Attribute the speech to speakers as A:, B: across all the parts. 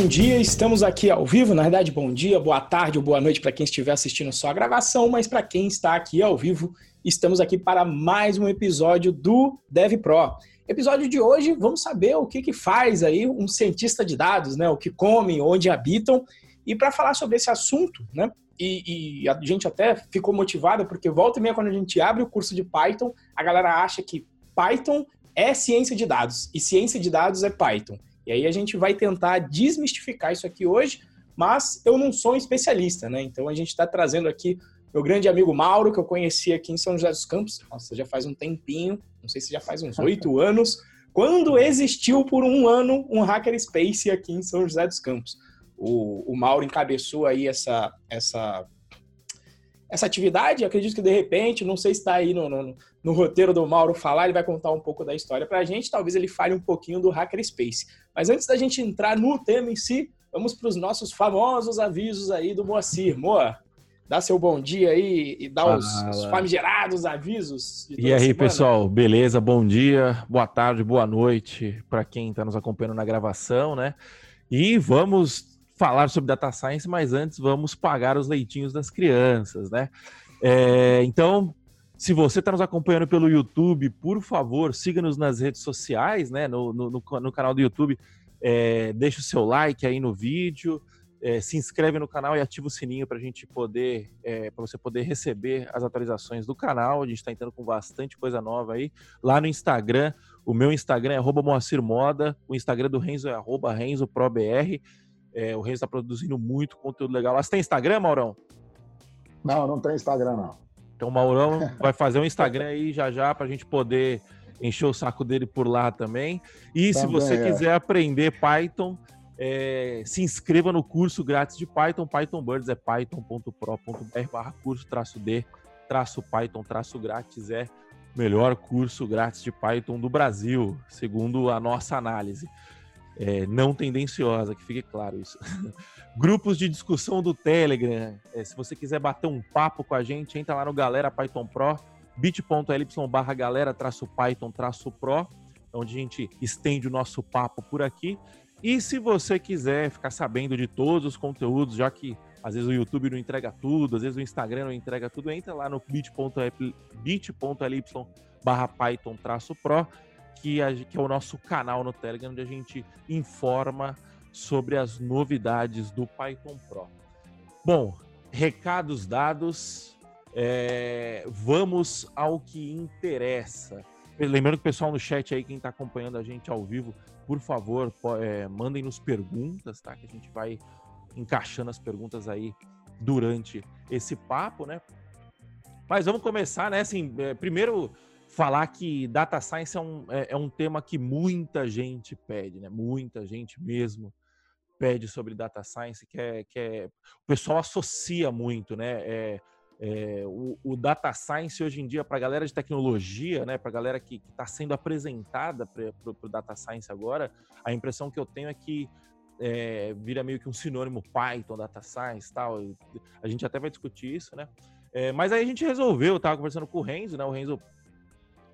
A: bom dia. Estamos aqui ao vivo. Na verdade, bom dia, boa tarde ou boa noite para quem estiver assistindo só a gravação, mas para quem está aqui ao vivo, estamos aqui para mais um episódio do Dev Pro. Episódio de hoje, vamos saber o que, que faz aí um cientista de dados, né? O que comem, onde habitam. E para falar sobre esse assunto, né? E, e, a gente até ficou motivada, porque volta e meia, quando a gente abre o curso de Python, a galera acha que Python é ciência de dados e ciência de dados é Python. E aí a gente vai tentar desmistificar isso aqui hoje, mas eu não sou um especialista, né? Então a gente está trazendo aqui meu grande amigo Mauro, que eu conheci aqui em São José dos Campos, nossa, já faz um tempinho, não sei se já faz uns oito anos, quando existiu por um ano um Hackerspace aqui em São José dos Campos. O, o Mauro encabeçou aí essa, essa essa atividade. Acredito que de repente, não sei se está aí no, no, no, roteiro do Mauro falar, ele vai contar um pouco da história para a gente. Talvez ele fale um pouquinho do Hackerspace. Mas antes da gente entrar no tema em si, vamos para os nossos famosos avisos aí do Moacir. Moa, dá seu bom dia aí e dá os, os, famigerados avisos.
B: E aí, semana. pessoal, beleza? Bom dia, boa tarde, boa noite para quem está nos acompanhando na gravação, né? E vamos falar sobre data science, mas antes vamos pagar os leitinhos das crianças, né? É, então, se você está nos acompanhando pelo YouTube, por favor, siga-nos nas redes sociais, né? No, no, no canal do YouTube, é, deixa o seu like aí no vídeo, é, se inscreve no canal e ativa o sininho para a gente poder, é, para você poder receber as atualizações do canal. A gente está entrando com bastante coisa nova aí. Lá no Instagram, o meu Instagram é Moacir Moda, o Instagram do Renzo é RenzoProBR. É, o Reis está produzindo muito conteúdo legal. Você tem Instagram, Maurão?
C: Não, não tem Instagram, não.
B: Então o Maurão vai fazer um Instagram aí já já para a gente poder encher o saco dele por lá também. E também, se você é. quiser aprender Python, é, se inscreva no curso grátis de Python. Python Birds é python.pro.br barra curso traço D traço Python traço grátis é o melhor curso grátis de Python do Brasil, segundo a nossa análise é, não tendenciosa, que fique claro isso. Grupos de discussão do Telegram. É, se você quiser bater um papo com a gente, entra lá no Galera Python Pro, bit.ly barra galera traço Python traço Pro, onde a gente estende o nosso papo por aqui. E se você quiser ficar sabendo de todos os conteúdos, já que às vezes o YouTube não entrega tudo, às vezes o Instagram não entrega tudo, entra lá no bit.ly barra Python traço Pro que, a, que é o nosso canal no Telegram, onde a gente informa sobre as novidades do Python Pro. Bom, recados dados, é, vamos ao que interessa. Lembrando que o pessoal no chat aí, quem está acompanhando a gente ao vivo, por favor, é, mandem nos perguntas, tá? Que a gente vai encaixando as perguntas aí durante esse papo, né? Mas vamos começar, né? Assim, é, primeiro falar que data science é um, é, é, um tema que muita gente pede, né? Muita gente mesmo pede sobre data science, que é, que é o pessoal associa muito, né? É, é, o, o, data science hoje em dia para a galera de tecnologia, né? Para a galera que está sendo apresentada para o data science agora, a impressão que eu tenho é que é, vira meio que um sinônimo Python, data science, tal. A gente até vai discutir isso, né? É, mas aí a gente resolveu, eu tava conversando com o Renzo, né? O Renzo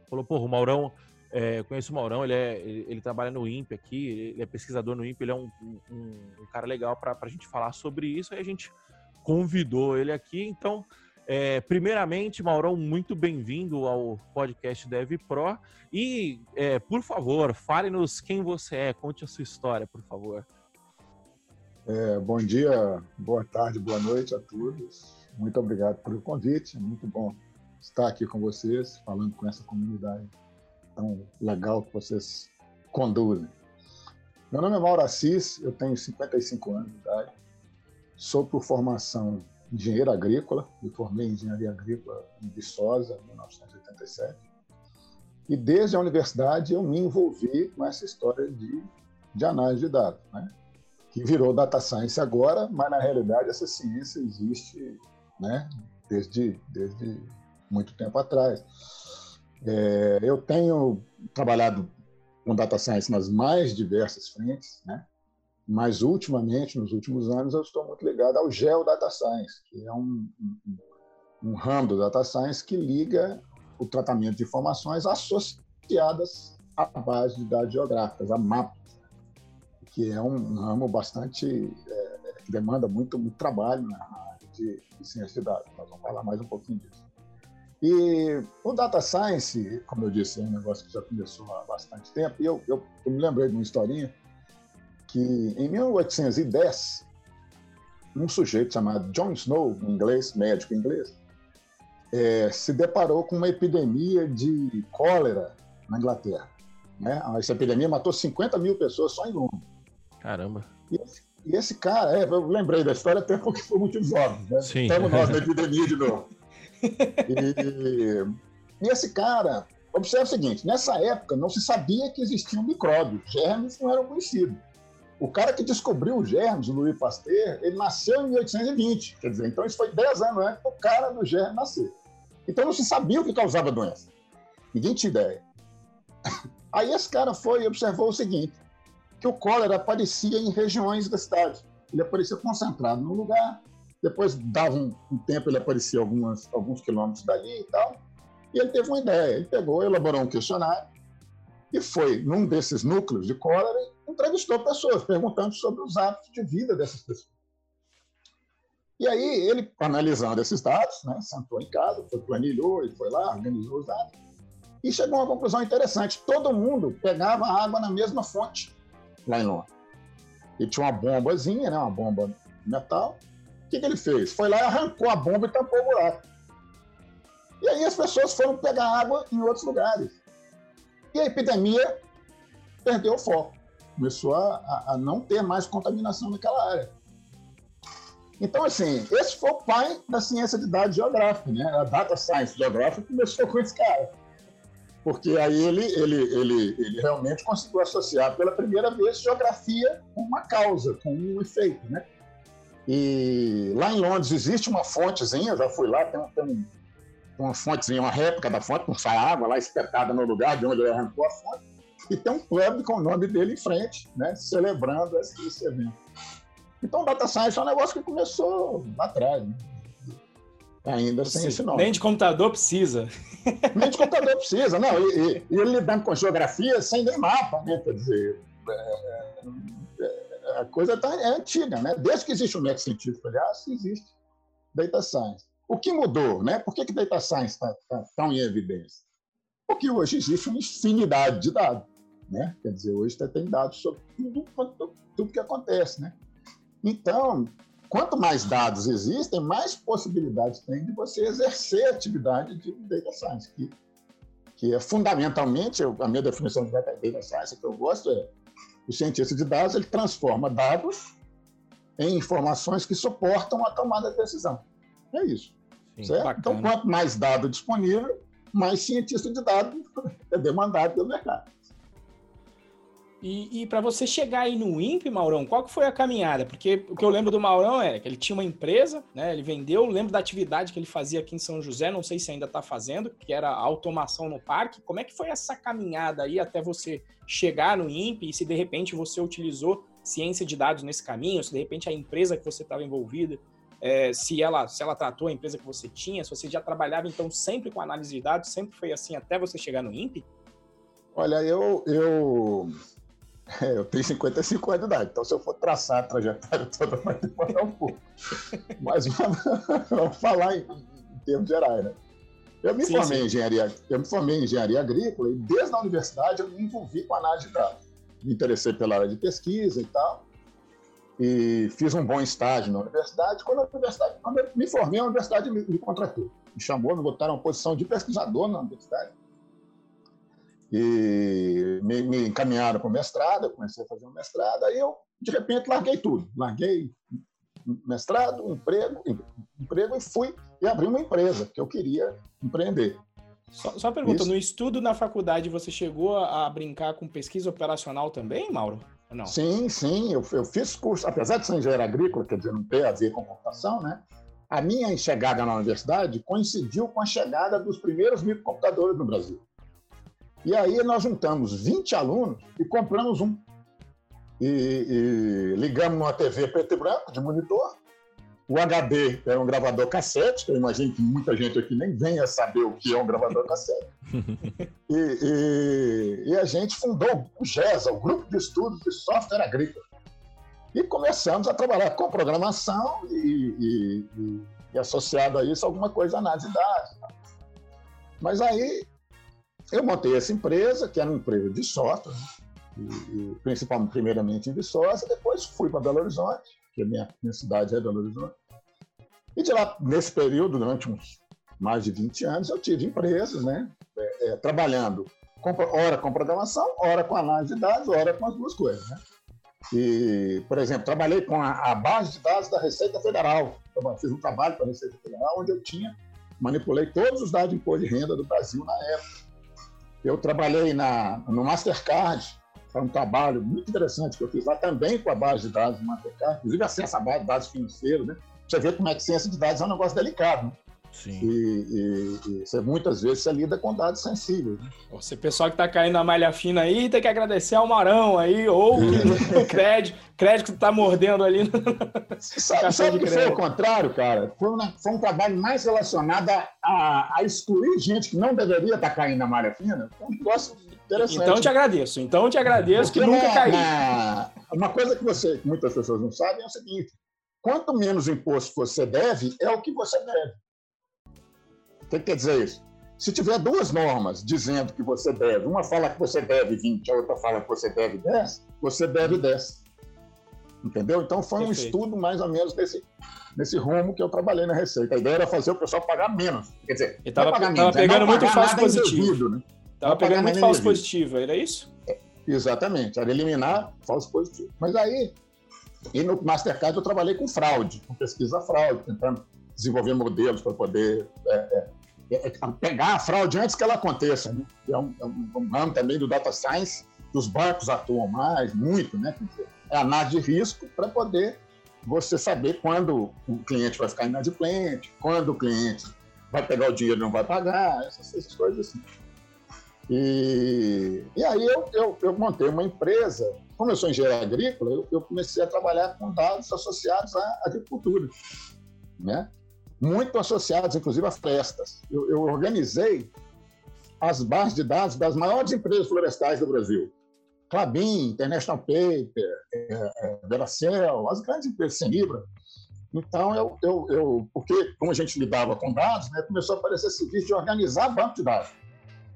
B: falou, pô, o Maurão, é, conheço o Maurão, ele, é, ele, ele, trabalha no INPE aqui, ele é pesquisador no INPE, ele é um, um, um cara legal para a gente falar sobre isso, aí a gente convidou ele aqui, então, é, primeiramente, Maurão, muito bem-vindo ao podcast Dev Pro, e, é, por favor, fale-nos quem você é, conte a sua história, por favor.
C: É, bom dia, boa tarde, boa noite a todos. Muito obrigado pelo convite, muito bom estar aqui com vocês, falando com essa comunidade tão legal que vocês conduzem. Meu nome é Mauro Assis, eu tenho 55 anos de idade, sou por formação engenheiro agrícola, me formei em engenharia agrícola em Viçosa, em 1987, e desde a universidade eu me envolvi com essa história de, de análise de dados, né? que virou data science agora, mas na realidade essa ciência existe né? desde, desde muito tempo atrás. É, eu tenho trabalhado com data science nas mais diversas frentes, né? mas ultimamente, nos últimos anos, eu estou muito ligado ao Geodata Science, que é um, um, um ramo do data science que liga o tratamento de informações associadas à base de dados geográficas, a mapas, que é um ramo bastante é, que demanda muito, muito trabalho na área de, de ciência de dados. Nós vamos falar mais um pouquinho disso. E o data science, como eu disse, é um negócio que já começou há bastante tempo. E eu, eu, eu me lembrei de uma historinha que em 1810 um sujeito chamado John Snow, em inglês, médico inglês, é, se deparou com uma epidemia de cólera na Inglaterra. Né? Essa epidemia matou 50 mil pessoas só em Londres.
B: Caramba.
C: E esse, e esse cara, é, eu lembrei da história até porque foi motivos óbvios. Né?
B: Sim.
C: Estamos nós na epidemia de novo. E, e esse cara, observe o seguinte: nessa época não se sabia que existiam micróbios, germes não eram conhecidos. O cara que descobriu os germes, o Louis Pasteur, ele nasceu em 1820. Quer dizer, então isso foi 10 anos antes do cara do germe nascer. Então não se sabia o que causava a doença. Ninguém tinha ideia. Aí esse cara foi e observou o seguinte, que o cólera aparecia em regiões da cidade. Ele aparecia concentrado num lugar, depois dava um, um tempo, ele aparecia algumas, alguns quilômetros dali e tal. E ele teve uma ideia. Ele pegou, elaborou um questionário e foi num desses núcleos de cólera e entrevistou pessoas, perguntando sobre os hábitos de vida dessas pessoas. E aí ele, analisando esses dados, né, sentou em casa, foi, planilhou e foi lá, organizou os dados, e chegou a uma conclusão interessante. Todo mundo pegava água na mesma fonte lá em Londres. E tinha uma bombazinha, né, uma bomba metal. O que, que ele fez? Foi lá e arrancou a bomba e tampou o buraco. E aí as pessoas foram pegar água em outros lugares. E a epidemia perdeu o foco. Começou a, a não ter mais contaminação naquela área. Então, assim, esse foi o pai da ciência de dados geográfica, né? A data science geográfica começou com esse cara. Porque aí ele, ele, ele, ele realmente conseguiu associar pela primeira vez geografia com uma causa, com um efeito, né? E lá em Londres existe uma fontezinha, eu já fui lá, tem, tem uma fontezinha, uma réplica da fonte, com sai água lá espetada no lugar de onde ele arrancou a fonte, e tem um pub com o nome dele em frente, né, celebrando esse, esse evento. Então, data science é um negócio que começou lá atrás, né? ainda sem Sim, esse nome.
A: Nem de computador precisa.
C: Nem de computador precisa, não. E, e, e ele lidando com geografia sem nem mapa, né? Quer dizer, é, a coisa tá, é antiga, né? Desde que existe o método científico, aliás, existe data science. O que mudou, né? Por que, que data science está tá tão em evidência? Porque hoje existe uma infinidade de dados, né? Quer dizer, hoje você tem dados sobre tudo, tudo, tudo que acontece, né? Então, quanto mais dados existem, mais possibilidades tem de você exercer a atividade de data science, que, que é fundamentalmente, a minha definição de data science que eu gosto é o cientista de dados ele transforma dados em informações que suportam a tomada de decisão. É isso. Sim? Então, quanto mais dado disponível, mais cientista de dados é demandado pelo mercado.
A: E, e para você chegar aí no INPE, Maurão, qual que foi a caminhada? Porque o que eu lembro do Maurão é que ele tinha uma empresa, né? Ele vendeu, lembro da atividade que ele fazia aqui em São José, não sei se ainda está fazendo, que era automação no parque. Como é que foi essa caminhada aí até você chegar no INPE e se de repente você utilizou ciência de dados nesse caminho, se de repente a empresa que você estava envolvida, é, se ela se ela tratou a empresa que você tinha, se você já trabalhava então sempre com análise de dados, sempre foi assim até você chegar no INPE?
C: Olha, eu, eu é, eu tenho 55 anos de idade, então se eu for traçar a trajetória toda vai demorar um pouco. Mas vamos falar em, em, termos gerais, né? Eu me, sim, formei sim. Em engenharia, eu me formei em engenharia agrícola e desde a universidade eu me envolvi com análise de dados. Me interessei pela área de pesquisa e tal. E fiz um bom estágio na universidade. Quando, a universidade, quando eu me formei, a universidade me, me contratou. Me chamou, me botaram uma posição de pesquisador na universidade e me, me encaminharam para o mestrado, eu comecei a fazer um mestrado, aí eu, de repente, larguei tudo. Larguei mestrado, emprego, emprego e fui e abri uma empresa, que eu queria empreender.
A: Só, só uma pergunta, Isso. no estudo na faculdade você chegou a, a, brincar com pesquisa operacional também, Mauro?
C: Não? Sim, sim, eu, eu fiz curso, apesar de ser engenheiro agrícola, quer dizer, não ter a ver com computação, né? A minha chegada na universidade coincidiu com a chegada dos primeiros microcomputadores no Brasil. E aí nós juntamos 20 alunos e compramos um. E, e ligamos numa TV preto e branco, de monitor. O HD é um gravador cassete, que eu imagino que muita gente aqui nem venha saber o que é um gravador cassete. e, e, e, a gente fundou o GESA, o Grupo de Estudos de Software Agrícola. E começamos a trabalhar com programação e, e, e, e associado a isso alguma coisa análise de dados. Mas aí eu montei essa empresa, que era uma empresa de software, e, e principalmente, primeiramente em Viçosa, depois fui para Belo Horizonte, que a minha, minha cidade é Belo Horizonte. E de lá, nesse período, durante uns mais de 20 anos, eu tive empresas, né, é, é, trabalhando, com, ora com programação, ora com análise de dados, ora com as duas coisas. Né? E, por exemplo, trabalhei com a, a base de dados da Receita Federal. Eu fiz um trabalho para a Receita Federal onde eu tinha, manipulei todos os dados de imposto de renda do Brasil na época. Eu trabalhei na, no Mastercard, foi um trabalho muito interessante que eu fiz lá também com a base de dados do Mastercard, inclusive acesso à base de dados financeiros, né? Você vê como é que ciência de dados é um negócio delicado, né? Sim. E, e, e você, muitas vezes você lida com dados sensíveis. Né?
A: Você, pessoal que está caindo na malha fina aí, tem que agradecer ao Marão aí, ou o crédito, crédito que está mordendo ali.
C: sabe, sabe que foi o contrário, cara? Foi, uma, foi, um trabalho mais relacionado a, a, a, excluir gente que não deveria estar tá caindo na malha fina. Foi um negócio interessante.
A: Então te agradeço. Então te agradeço Porque que nunca caiu.
C: Uma coisa que você, muitas pessoas não sabem é o seguinte: quanto menos imposto você deve, é o que você deve. O que quer dizer isso? Se tiver duas normas dizendo que você deve, uma fala que você deve 20, a outra fala que você deve 10, você deve 10. Entendeu? Então foi um estudo mais ou menos desse, nesse rumo que eu trabalhei na Receita. A ideia era fazer o pessoal pagar menos. Quer dizer,
A: estava é pegando muito falso positivo. Né? Tava pegando muito falso positivo, era isso?
C: É, exatamente, era eliminar falso positivo. Mas aí, e no Mastercard eu trabalhei com fraude, com pesquisa fraude, tentando desenvolver modelos para poder é, é, é, é, pegar a fraude antes que ela aconteça. Né? É, um, é um ramo também do data science, que os bancos atuam mais, muito, né? Dizer, é análise de risco para poder você saber quando o cliente vai ficar inadimplente, quando o cliente vai pegar o dinheiro e não vai pagar, essas, essas coisas assim. E, e aí eu, eu, eu, montei uma empresa, como eu sou engenheiro agrícola, eu, eu comecei a trabalhar com dados associados à agricultura, né? Muito associados, inclusive, a festas. Eu, eu organizei as bases de dados das maiores empresas florestais do Brasil. Clabin, International Paper, é, é, Veracel, as grandes empresas, Senibra. Então, eu, eu, eu, porque como a gente lidava com dados, né, começou a aparecer serviço de organizar banco de dados.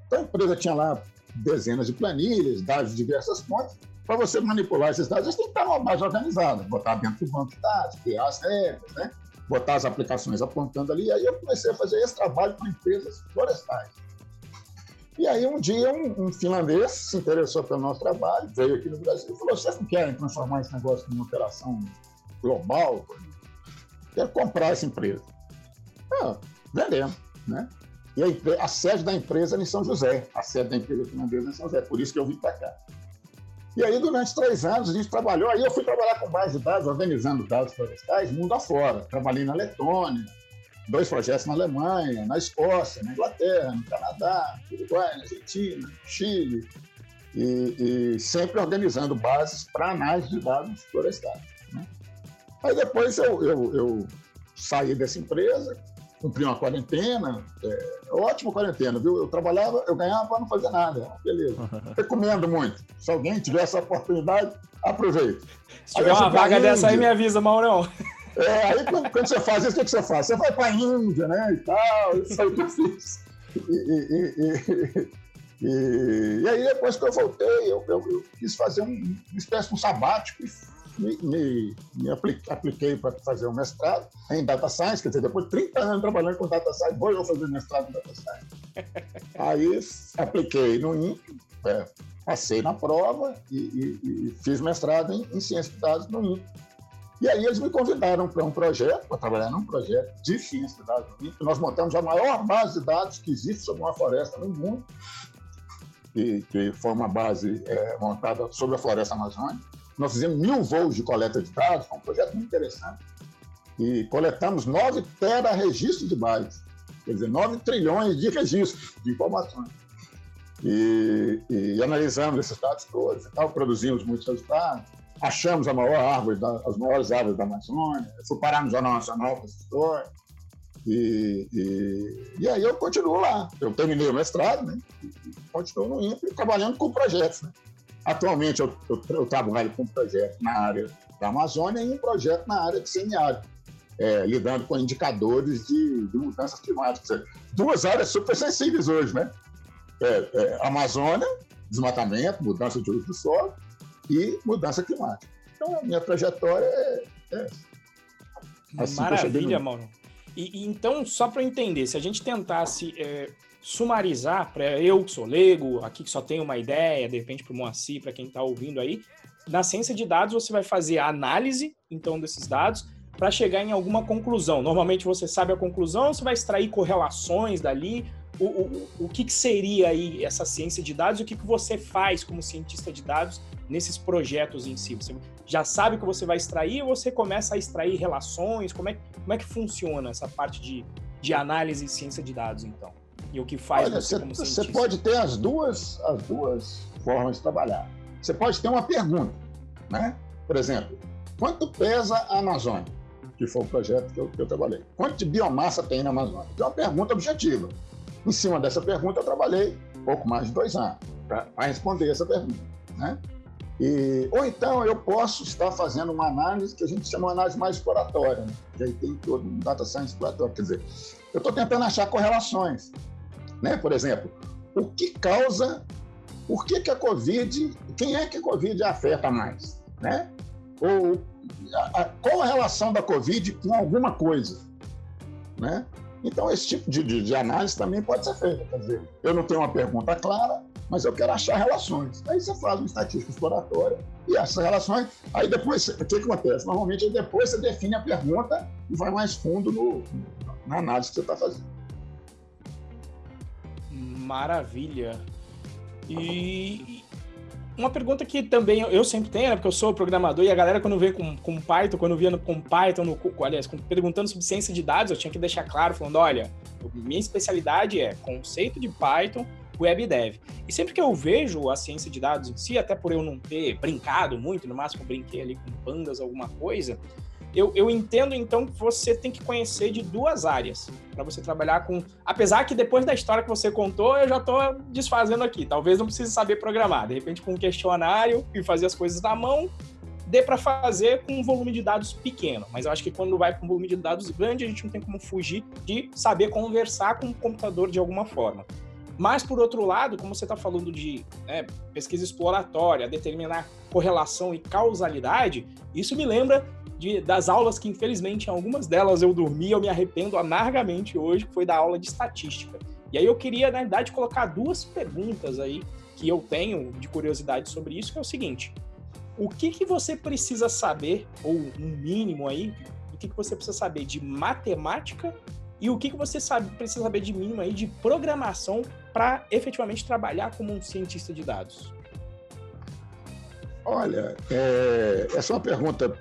C: Então, a empresa tinha lá dezenas de planilhas, dados de diversas fontes. Para você manipular esses dados, você tem que estar numa base organizada, botar dentro do banco de dados, criar as regras, né? Botar as aplicações apontando ali. Aí eu comecei a fazer esse trabalho com empresas florestais. E aí um dia um, um, finlandês se interessou pelo nosso trabalho, veio aqui no Brasil e falou, vocês não querem transformar esse negócio numa operação global? Quero comprar essa empresa. Ah, vendemos, né? E a, a, sede da empresa é em São José, a sede da empresa finlandesa é em São José, por isso que eu vim para cá. E aí, durante três anos, a gente trabalhou. Aí eu fui trabalhar com base de dados, organizando dados florestais, mundo afora. Trabalhei na Letônia, dois projetos na Alemanha, na Escócia, na Inglaterra, no Canadá, no Uruguai, na Argentina, no Chile. E, e sempre organizando bases para análise de dados florestais. Né? Aí depois eu, eu, eu saí dessa empresa, cumpri uma quarentena, é, ótima quarentena, viu? Eu trabalhava, eu ganhava não fazer nada, beleza. Recomendo muito. Se alguém tiver essa oportunidade, aproveite.
A: Se tiver uma vaga Índia, dessa aí, me avisa, Maurão.
C: É, aí quando, quando, você faz isso, o que você faz? Você vai para a Índia, né, e tal, isso aí que eu fiz. E, e, e, e, aí, depois que eu voltei, eu, eu, eu quis fazer um, uma espécie de um sabático me, me, me apliquei para fazer um mestrado em Data Science, quer dizer, depois de 30 anos trabalhando com Data Science, vou eu fazer mestrado em Data Science. Aí apliquei no INPE, é, passei na prova e, e, e fiz mestrado em, em Ciência de Dados no INPE. E aí eles me convidaram para um projeto, para trabalhar num projeto de ciência de dados. Nós montamos a maior base de dados que existe sobre uma floresta no mundo, que, que foi uma base é, montada sobre a floresta amazônica. Nós fizemos mil voos de coleta de dados, foi um projeto muito interessante. E coletamos 9 tera-registros de bytes, quer dizer, 9 trilhões de registros de informações. E, e analisamos esses dados todos e tal, produzimos muitos resultados. Achamos a maior árvore, da, as maiores árvores da Amazônia. Fui parar no Jornal Nacional com essa história. E, e, e, aí eu continuo lá. Eu terminei o mestrado, né? E continuo no INPE trabalhando com projetos, né? Atualmente, eu, eu, eu trabalho com projetos na área da Amazônia e um projeto na área de semiárido, é, lidando com indicadores de, de mudanças climáticas. Duas áreas super sensíveis hoje, né? É, é, Amazônia, desmatamento, mudança de uso do solo e mudança climática. Então, a minha trajetória é. é
A: assim Maravilha, Mauro. E, e, então, só para entender, se a gente tentasse é, sumarizar, para eu que sou leigo, aqui que só tenho uma ideia, de repente para o Moacir, para quem está ouvindo aí, na ciência de dados você vai fazer a análise, então, desses dados, para chegar em alguma conclusão. Normalmente você sabe a conclusão, você vai extrair correlações dali. O, o, o que, que seria aí essa ciência de dados e o que, que você faz como cientista de dados nesses projetos em si? Você já sabe o que você vai extrair ou você começa a extrair relações? Como é, como é que funciona essa parte de, de análise e ciência de dados, então? E o que faz
C: Olha, você, como cientista? Você pode ter as duas, as duas formas de trabalhar. Você pode ter uma pergunta, né? Por exemplo, quanto pesa a Amazônia? que foi o projeto que eu, que eu trabalhei. Quanto de biomassa tem na Amazônia? Então, é uma pergunta objetiva. Em cima dessa pergunta, eu trabalhei pouco mais de dois anos para responder essa pergunta. Né? E, ou então eu posso estar fazendo uma análise que a gente chama de análise mais exploratória, né? que aí tem todo um data science exploratório. Quer dizer, eu estou tentando achar correlações. Né? Por exemplo, o que causa, por que, que a Covid, quem é que a Covid afeta mais? Né? Ou a, a, qual a relação da Covid com alguma coisa? Né? Então, esse tipo de, de, de, análise também pode ser feito. Quer dizer, eu não tenho uma pergunta clara, mas eu quero achar relações. Aí você faz uma estatística exploratória e essas relações. Aí depois, o que, que acontece? Normalmente, depois você define a pergunta e vai mais fundo no, na análise que você está fazendo.
A: Maravilha. E, uma pergunta que também eu sempre tenho, né, porque eu sou programador e a galera quando vem com, com Python, quando via com Python, no, aliás, com, perguntando sobre ciência de dados, eu tinha que deixar claro, falando, olha, minha especialidade é conceito de Python, web dev. E sempre que eu vejo a ciência de dados em si, até por eu não ter brincado muito, no máximo brinquei ali com pandas, alguma coisa, eu, eu entendo então que você tem que conhecer de duas áreas para você trabalhar com. Apesar que depois da história que você contou, eu já estou desfazendo aqui. Talvez não precise saber programar. De repente, com um questionário e fazer as coisas na mão, dê para fazer com um volume de dados pequeno. Mas eu acho que quando vai com um volume de dados grande, a gente não tem como fugir de saber conversar com o computador de alguma forma. Mas, por outro lado, como você está falando de né, pesquisa exploratória, determinar correlação e causalidade, isso me lembra de, das aulas que, infelizmente, em algumas delas eu dormi, eu me arrependo amargamente hoje, que foi da aula de estatística. E aí eu queria, na verdade, colocar duas perguntas aí que eu tenho de curiosidade sobre isso, que é o seguinte: o que, que você precisa saber, ou um mínimo aí, o que, que você precisa saber de matemática e o que, que você sabe, precisa saber de mínimo aí de programação para efetivamente trabalhar como um cientista de dados?
C: Olha, é, essa é uma pergunta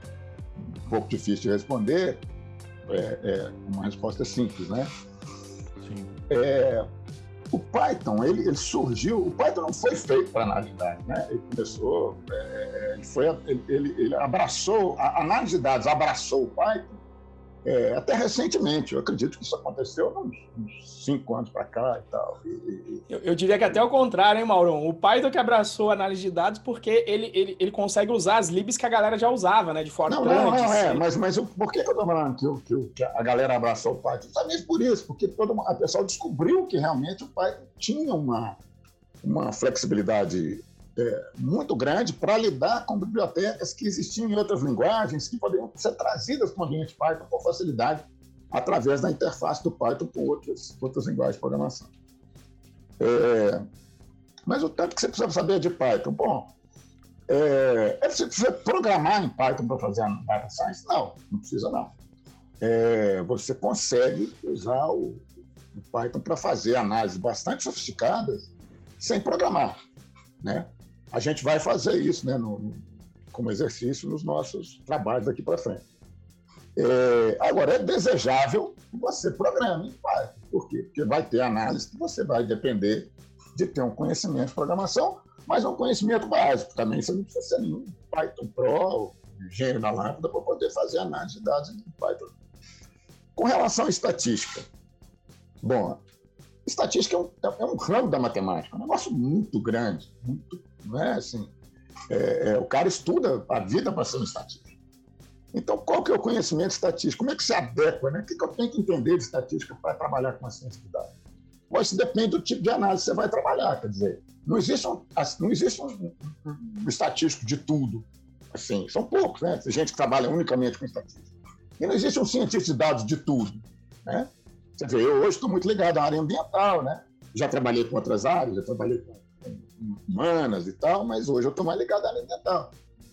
C: um pouco difícil de responder, é, é uma resposta simples, né? Sim. É, o Python, ele, ele, surgiu, o Python não foi feito para análise de dados, né? Ele começou, é, ele, foi, ele, ele, abraçou, a análise de dados abraçou o Python é, até recentemente, eu acredito que isso aconteceu uns, uns cinco anos para cá e tal. E,
A: e... Eu, eu, diria que até o contrário, hein, Maurão? O Python que abraçou a análise de dados porque ele, ele, ele consegue usar as libs que a galera já usava, né? De forma
C: Não, não, não, é, mas, mas eu, por que, eu estou falando que, que, que, a galera abraçou o Python? Justamente por isso, porque todo, a pessoa descobriu que realmente o Python tinha uma, uma flexibilidade é, muito grande para lidar com bibliotecas que existiam em outras linguagens que poderiam ser trazidas para o ambiente Python com facilidade através da interface do Python com outras, outras linguagens de programação. É, mas o tanto que você precisa saber de Python, bom, é, é você precisa programar em Python para fazer a data science? Não, não precisa não. É, você consegue usar o, o Python para fazer análises bastante sofisticadas sem programar, né? A gente vai fazer isso né, no, como exercício nos nossos trabalhos daqui para frente. É, agora, é desejável que você programe Python. Por quê? Porque vai ter análise que você vai depender de ter um conhecimento de programação, mas um conhecimento básico. Também você não precisa ser nenhum Python Pro, gênio da lâmpada, para poder fazer análise de dados em Python. Com relação à estatística, bom, estatística é um, é um ramo da matemática, é um negócio muito grande, muito não é assim. É, é, o cara estuda a vida um estatístico. Então, qual que é o conhecimento estatístico? Como é que se adequa? Né? O que, que eu tenho que entender de estatística para trabalhar com a ciência de dados? Pois isso depende do tipo de análise que você vai trabalhar. Quer dizer, não existe um, não existe um, um estatístico de tudo. Assim, são poucos, né? Tem gente que trabalha unicamente com estatística. E não existe um cientista de dados de tudo. Né? Quer dizer, eu hoje estou muito ligado à área ambiental, né? Já trabalhei com outras áreas, já trabalhei com humanas e tal, mas hoje eu estou mais ligado à área ambiental.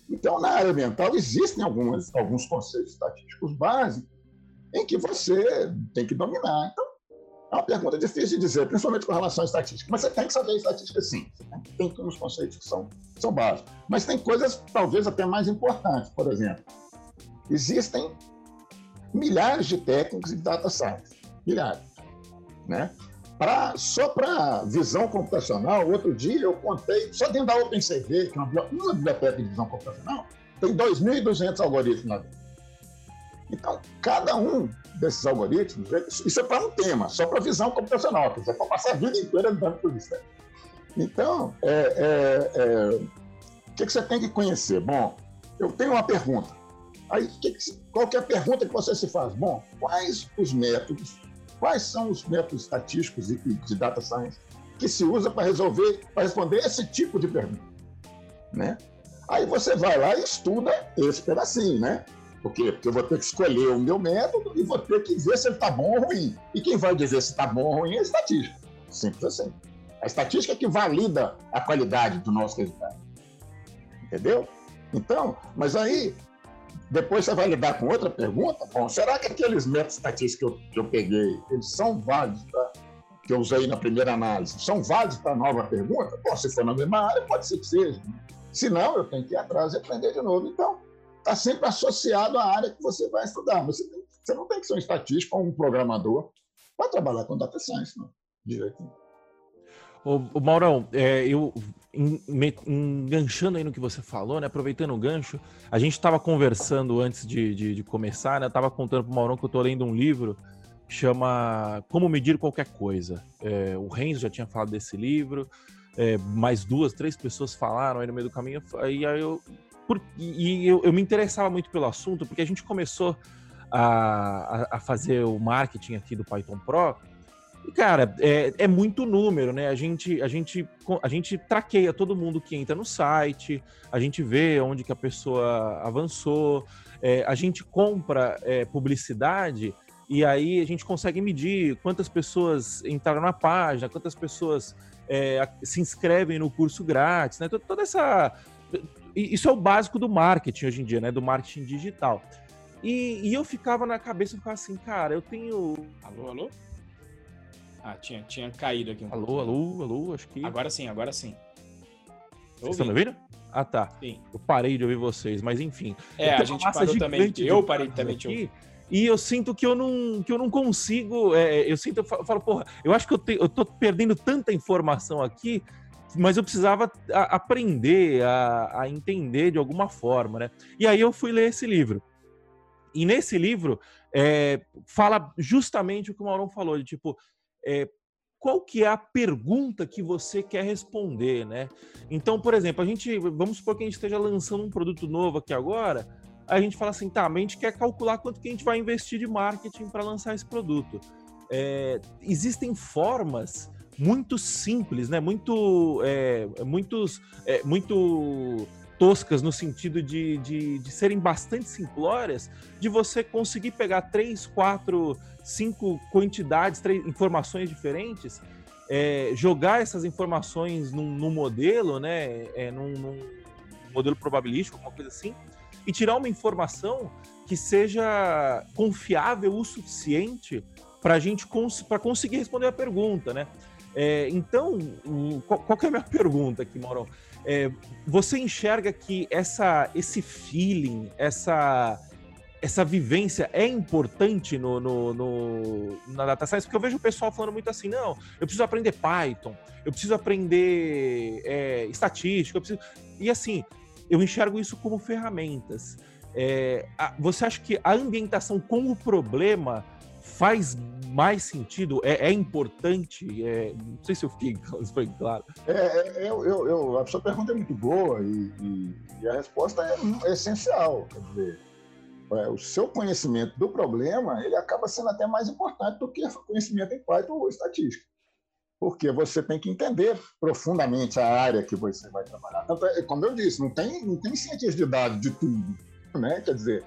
C: Então, na área ambiental, existem algumas, alguns conceitos estatísticos básicos em que você tem que dominar. Então, é uma pergunta difícil de dizer, principalmente com relação à estatística. Mas você tem que saber estatística sim. Tem, tem uns conceitos que são, são básicos. Mas tem coisas talvez até mais importantes. Por exemplo, existem milhares de técnicos de data science. Milhares. Né? Pra, só para visão computacional, outro dia eu contei, só dentro da OpenCV, que é uma, uma biblioteca de visão computacional, tem 2.200 algoritmos lá dentro. Então, cada um desses algoritmos, isso é para um tema, só para visão computacional, quer dizer, para passar a vida inteira andando por isso. Né? Então, é, é, é, o que, que, você tem que conhecer? Bom, eu tenho uma pergunta. Aí, que que, qual que é a pergunta que você se faz? Bom, quais os métodos, quais são os métodos estatísticos e de data science que se usa para resolver, para responder esse tipo de pergunta, né? Aí você vai lá e estuda esse pedacinho, né? Por quê? Porque eu vou ter que escolher o meu método e vou ter que ver se ele está bom ou ruim. E quem vai dizer se está bom ou ruim é a estatística. Simples assim. A estatística é que valida a qualidade do nosso resultado. Entendeu? Então, mas aí, depois você vai lidar com outra pergunta. Bom, será que aqueles métodos estatísticos que eu, que eu peguei, eles são válidos para que eu usei na primeira análise, são válidos para a nova pergunta? Bom, se for na mesma área, pode ser que seja. Se não, eu tenho que ir atrás e aprender de novo. Então, está sempre associado à área que você vai estudar. Você, tem, você não tem que ser um estatístico ou um programador para trabalhar com data science, não, direitinho.
B: O, Maurão, é, eu enganchando aí no que você falou, né? Aproveitando o gancho, a gente estava conversando antes de, de, de começar, né? Eu estava contando para o Maurão que eu estou lendo um livro que chama Como Medir Qualquer Coisa. É, o Renzo já tinha falado desse livro, é, mais duas, três pessoas falaram aí no meio do caminho, e aí eu por, e eu, eu, me interessava muito pelo assunto, porque a gente começou a, a, fazer o marketing aqui do Python Pro. Cara, é, é, muito número, né? A gente, a, gente, a gente traqueia todo mundo que entra no site, a gente vê onde que a pessoa avançou, é, a gente compra é, publicidade e aí a gente consegue medir quantas pessoas entraram na página, quantas pessoas é, se inscrevem no curso grátis, né? Toda essa isso é o básico do marketing hoje em dia, né? Do marketing digital. E, e eu ficava na cabeça, eu ficava assim, cara, eu tenho.
A: Alô, alô? Ah, tinha, tinha caído aqui um
B: Alô, pouquinho. alô, alô, acho que.
A: Agora sim, agora sim.
B: Vocês estão me ouvindo? Ah, tá. Sim. Eu parei de ouvir vocês, mas enfim.
A: É, a gente parou também. Eu parei também de ouvir.
B: E eu sinto que eu não, que eu não consigo. É, eu sinto, eu falo, porra, eu acho que eu, te, eu tô perdendo tanta informação aqui mas eu precisava aprender a, a, entender de alguma forma, né? E aí eu fui ler esse livro. E nesse livro é, fala justamente o que o Maurão falou, de tipo, é, qual que é a pergunta que você quer responder, né? Então, por exemplo, a gente, vamos supor que a gente esteja lançando um produto novo aqui agora, a gente fala assim, tá, mas a gente quer calcular quanto que a gente vai investir de marketing para lançar esse produto. É, existem formas muito simples, né? Muito, é, muitos, é, muito toscas no sentido de, de, de, serem bastante simplórias, de você conseguir pegar três, quatro, cinco quantidades, três informações diferentes, é, jogar essas informações num, num modelo, né? É, num, num, modelo probabilístico, alguma coisa assim, e tirar uma informação que seja confiável o suficiente para a gente cons para conseguir responder a pergunta, né? É, então, qual, qual é a minha pergunta aqui, Mauro? É, você enxerga que essa, esse feeling, essa, essa vivência é importante no, no, no, na data science? Porque eu vejo o pessoal falando muito assim, não, eu preciso aprender Python, eu preciso aprender é, estatística, preciso... e assim, eu enxergo isso como ferramentas. É, a, você acha que a ambientação com o problema faz mais sentido? É, é importante? É, não sei se eu fiquei foi claro.
C: É, é, eu, eu, eu, a sua pergunta é muito boa e, e, e a resposta é, é, essencial. Quer dizer, é, o seu conhecimento do problema ele acaba sendo até mais importante do que o conhecimento em Python ou estatística. Porque você tem que entender profundamente a área que você vai trabalhar. Tanto é, como eu disse, não tem, não tem cientista de dados de tudo. Né? Quer dizer,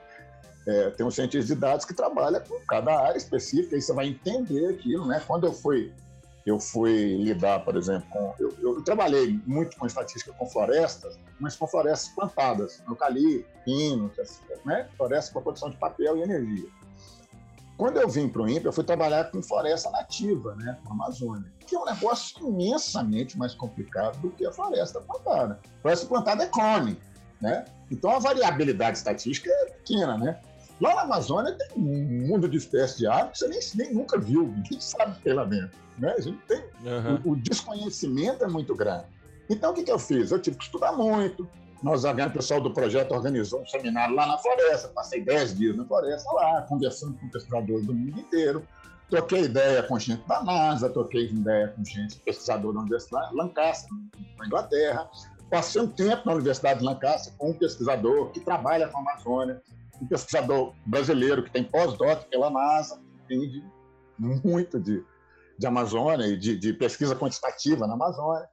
C: é, tem um cientista de dados que trabalha com cada área específica, e você vai entender aquilo. Né? Quando eu fui eu fui lidar, por exemplo, com. Eu, eu, trabalhei muito com estatística com florestas, mas com florestas plantadas, eucalipto, pino, né? florestas para produção de papel e energia. Quando eu vim para o INPE, eu fui trabalhar com floresta nativa, né, na Amazônia, que é um negócio imensamente mais complicado do que a floresta plantada. A floresta plantada é clone, né? Então a variabilidade estatística é pequena, né? Lá na Amazônia tem um mundo de espécies de árvores que você nem, nem nunca viu, ninguém sabe o que tem lá dentro. Né? A gente tem, uhum. o, o, desconhecimento é muito grande. Então, o que, que eu fiz? Eu tive que estudar muito. Nós, o pessoal do projeto organizou um seminário lá na floresta, passei 10 dias na floresta lá, conversando com pesquisadores do mundo inteiro. Troquei ideia com gente da NASA, troquei ideia com gente, pesquisador da Universidade de Lancaster, na Inglaterra. Passei um tempo na Universidade de Lancaster com um pesquisador que trabalha com a Amazônia, um pesquisador brasileiro que tem pós-doc pela NASA, entende muito de, de Amazônia e de, de, pesquisa quantitativa na Amazônia,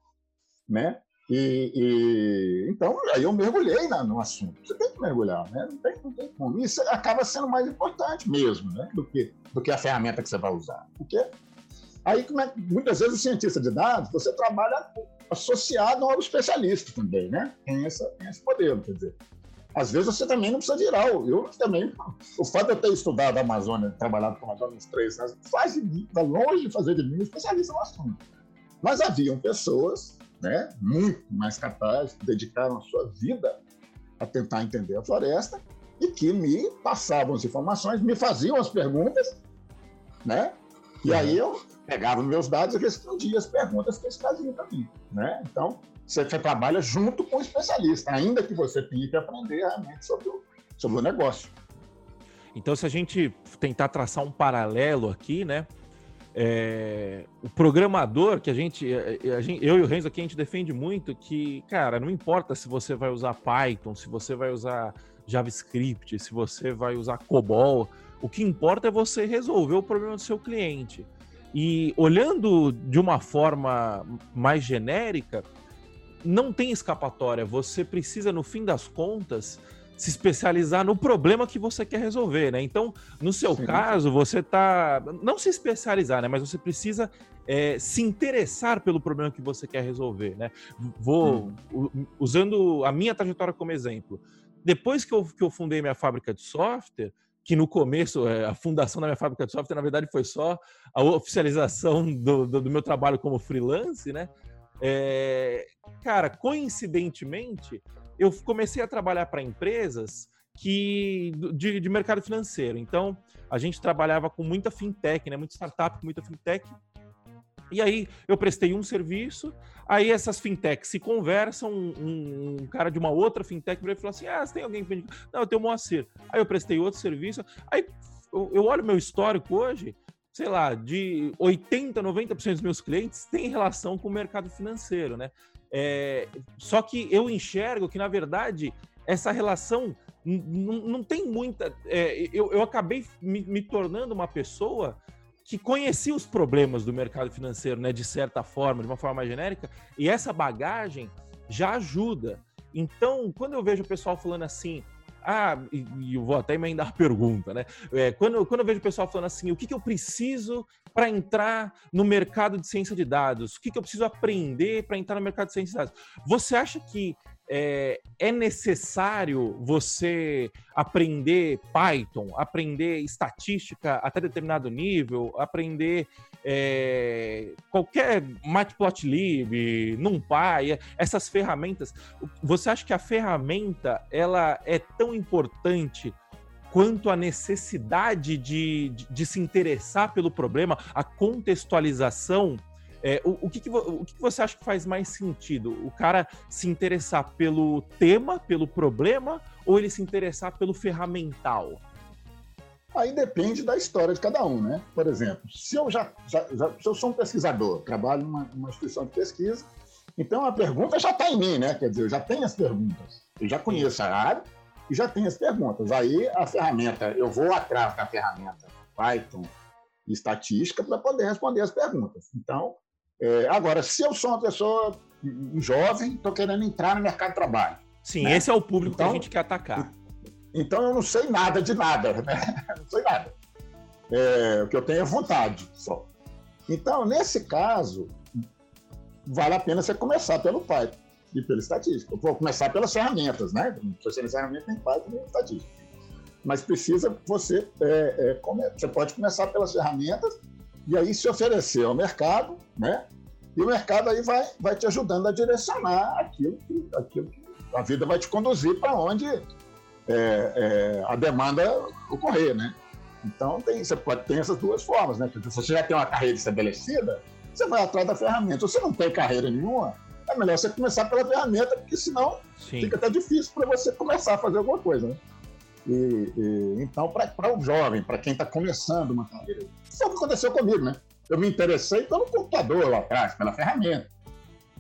C: né? E, e, então aí eu mergulhei na, no assunto. Você tem que mergulhar, né? Não tem, não tem como. Isso acaba sendo mais importante mesmo, né? Do que do que a ferramenta que você vai usar. Porque aí é, muitas vezes o cientista de dados você trabalha associado ao especialista também, né? Tem, essa, tem esse modelo, quer dizer às vezes você também não precisa virar. Eu também, o fato de eu ter estudado a Amazônia, trabalhado com a Amazônia uns três anos, faz de mim, está longe de fazer de mim um especialista no assunto. Mas haviam pessoas, né, muito mais capazes, que dedicaram a sua vida a tentar entender a floresta e que me passavam as informações, me faziam as perguntas, né? E uhum. aí eu pegava meus dados e respondia as perguntas que eles faziam para mim, né? Então, você, trabalha junto com o especialista, ainda que você tenha que aprender realmente sobre o, sobre o negócio.
B: Então, se a gente tentar traçar um paralelo aqui, né? É, o programador que a gente, é, é, a gente, eu e o Renzo aqui, a gente defende muito que, cara, não importa se você vai usar Python, se você vai usar JavaScript, se você vai usar COBOL, o que importa é você resolver o problema do seu cliente. E olhando de uma forma mais genérica, não tem escapatória. Você precisa, no fim das contas, se especializar no problema que você quer resolver, né? Então, no seu Sim. caso, você tá. Não se especializar, né? Mas você precisa é, se interessar pelo problema que você quer resolver, né? Vou. Hum. Usando a minha trajetória como exemplo. Depois que eu, que eu fundei minha fábrica de software, que no começo, é, a fundação da minha fábrica de software, na verdade, foi só a oficialização do, do, do meu trabalho como freelance, né? É, cara, coincidentemente, eu comecei a trabalhar para empresas que de, de, mercado financeiro. Então, a gente trabalhava com muita fintech, né? Muita startup, muita fintech. E aí eu prestei um serviço, aí essas fintechs se conversam, um, um cara de uma outra fintech veio falou assim: Ah, você tem alguém que Não, eu tenho o Moacir. Aí eu prestei outro serviço. Aí eu, eu olho meu histórico hoje, sei lá, de 80, 90% dos meus clientes têm relação com o mercado financeiro, né? É, só que eu enxergo que, na verdade, essa relação não tem muita. É, eu, eu acabei me, me, tornando uma pessoa que conhecia os problemas do mercado financeiro, né? De certa forma, de uma forma genérica, e essa bagagem já ajuda. Então, quando eu vejo o pessoal falando assim, ah, e, e eu vou até emendar a pergunta, né? É, quando, quando eu vejo o pessoal falando assim, o que, que eu preciso para entrar no mercado de ciência de dados? O que, que eu preciso aprender para entrar no mercado de ciência de dados? Você acha que é, é, necessário você aprender Python, aprender estatística até determinado nível, aprender é, qualquer Matplotlib, NumPy, essas ferramentas. Você acha que a ferramenta ela é tão importante quanto a necessidade de, de, de se interessar pelo problema, a contextualização é, o, o, que, que, o que, que você acha que faz mais sentido? O cara se interessar pelo tema, pelo problema, ou ele se interessar pelo ferramental?
C: Aí depende da história de cada um, né? Por exemplo, se eu já, já, já se eu sou um pesquisador, trabalho numa, numa instituição de pesquisa, então a pergunta já está em mim, né? Quer dizer, eu já tenho as perguntas, eu já conheço a área, e já tem as perguntas. Aí a ferramenta, eu vou atrás da ferramenta Python e estatística para poder responder as perguntas. Então, é, agora, se eu sou uma pessoa jovem, estou querendo entrar no mercado de trabalho.
B: Sim, né? esse é o público então, que a então, gente quer atacar.
C: Então eu não sei nada de nada, né? Não sei nada. É, o que eu tenho é vontade só. Então, nesse caso, vale a pena você começar pelo Python e pela estatística. Eu vou começar pelas ferramentas, né? Não precisa necessariamente nem Python nem estatística. Mas precisa você. É, é. Você pode começar pelas ferramentas e aí se oferecer ao mercado, né? E o mercado aí vai, vai te ajudando a direcionar aquilo que, aquilo que a vida vai te conduzir para onde é, é, a demanda ocorrer, né? Então tem, você pode ter essas duas formas, né? Se você já tem uma carreira estabelecida, você vai atrás da ferramenta. Se você não tem carreira nenhuma, é melhor você começar pela ferramenta, porque senão Sim. fica até difícil para você começar a fazer alguma coisa, né? E, e, então, para o jovem, para quem está começando uma carreira, isso é o que aconteceu comigo, né? Eu me interessei pelo computador lá atrás, pela ferramenta.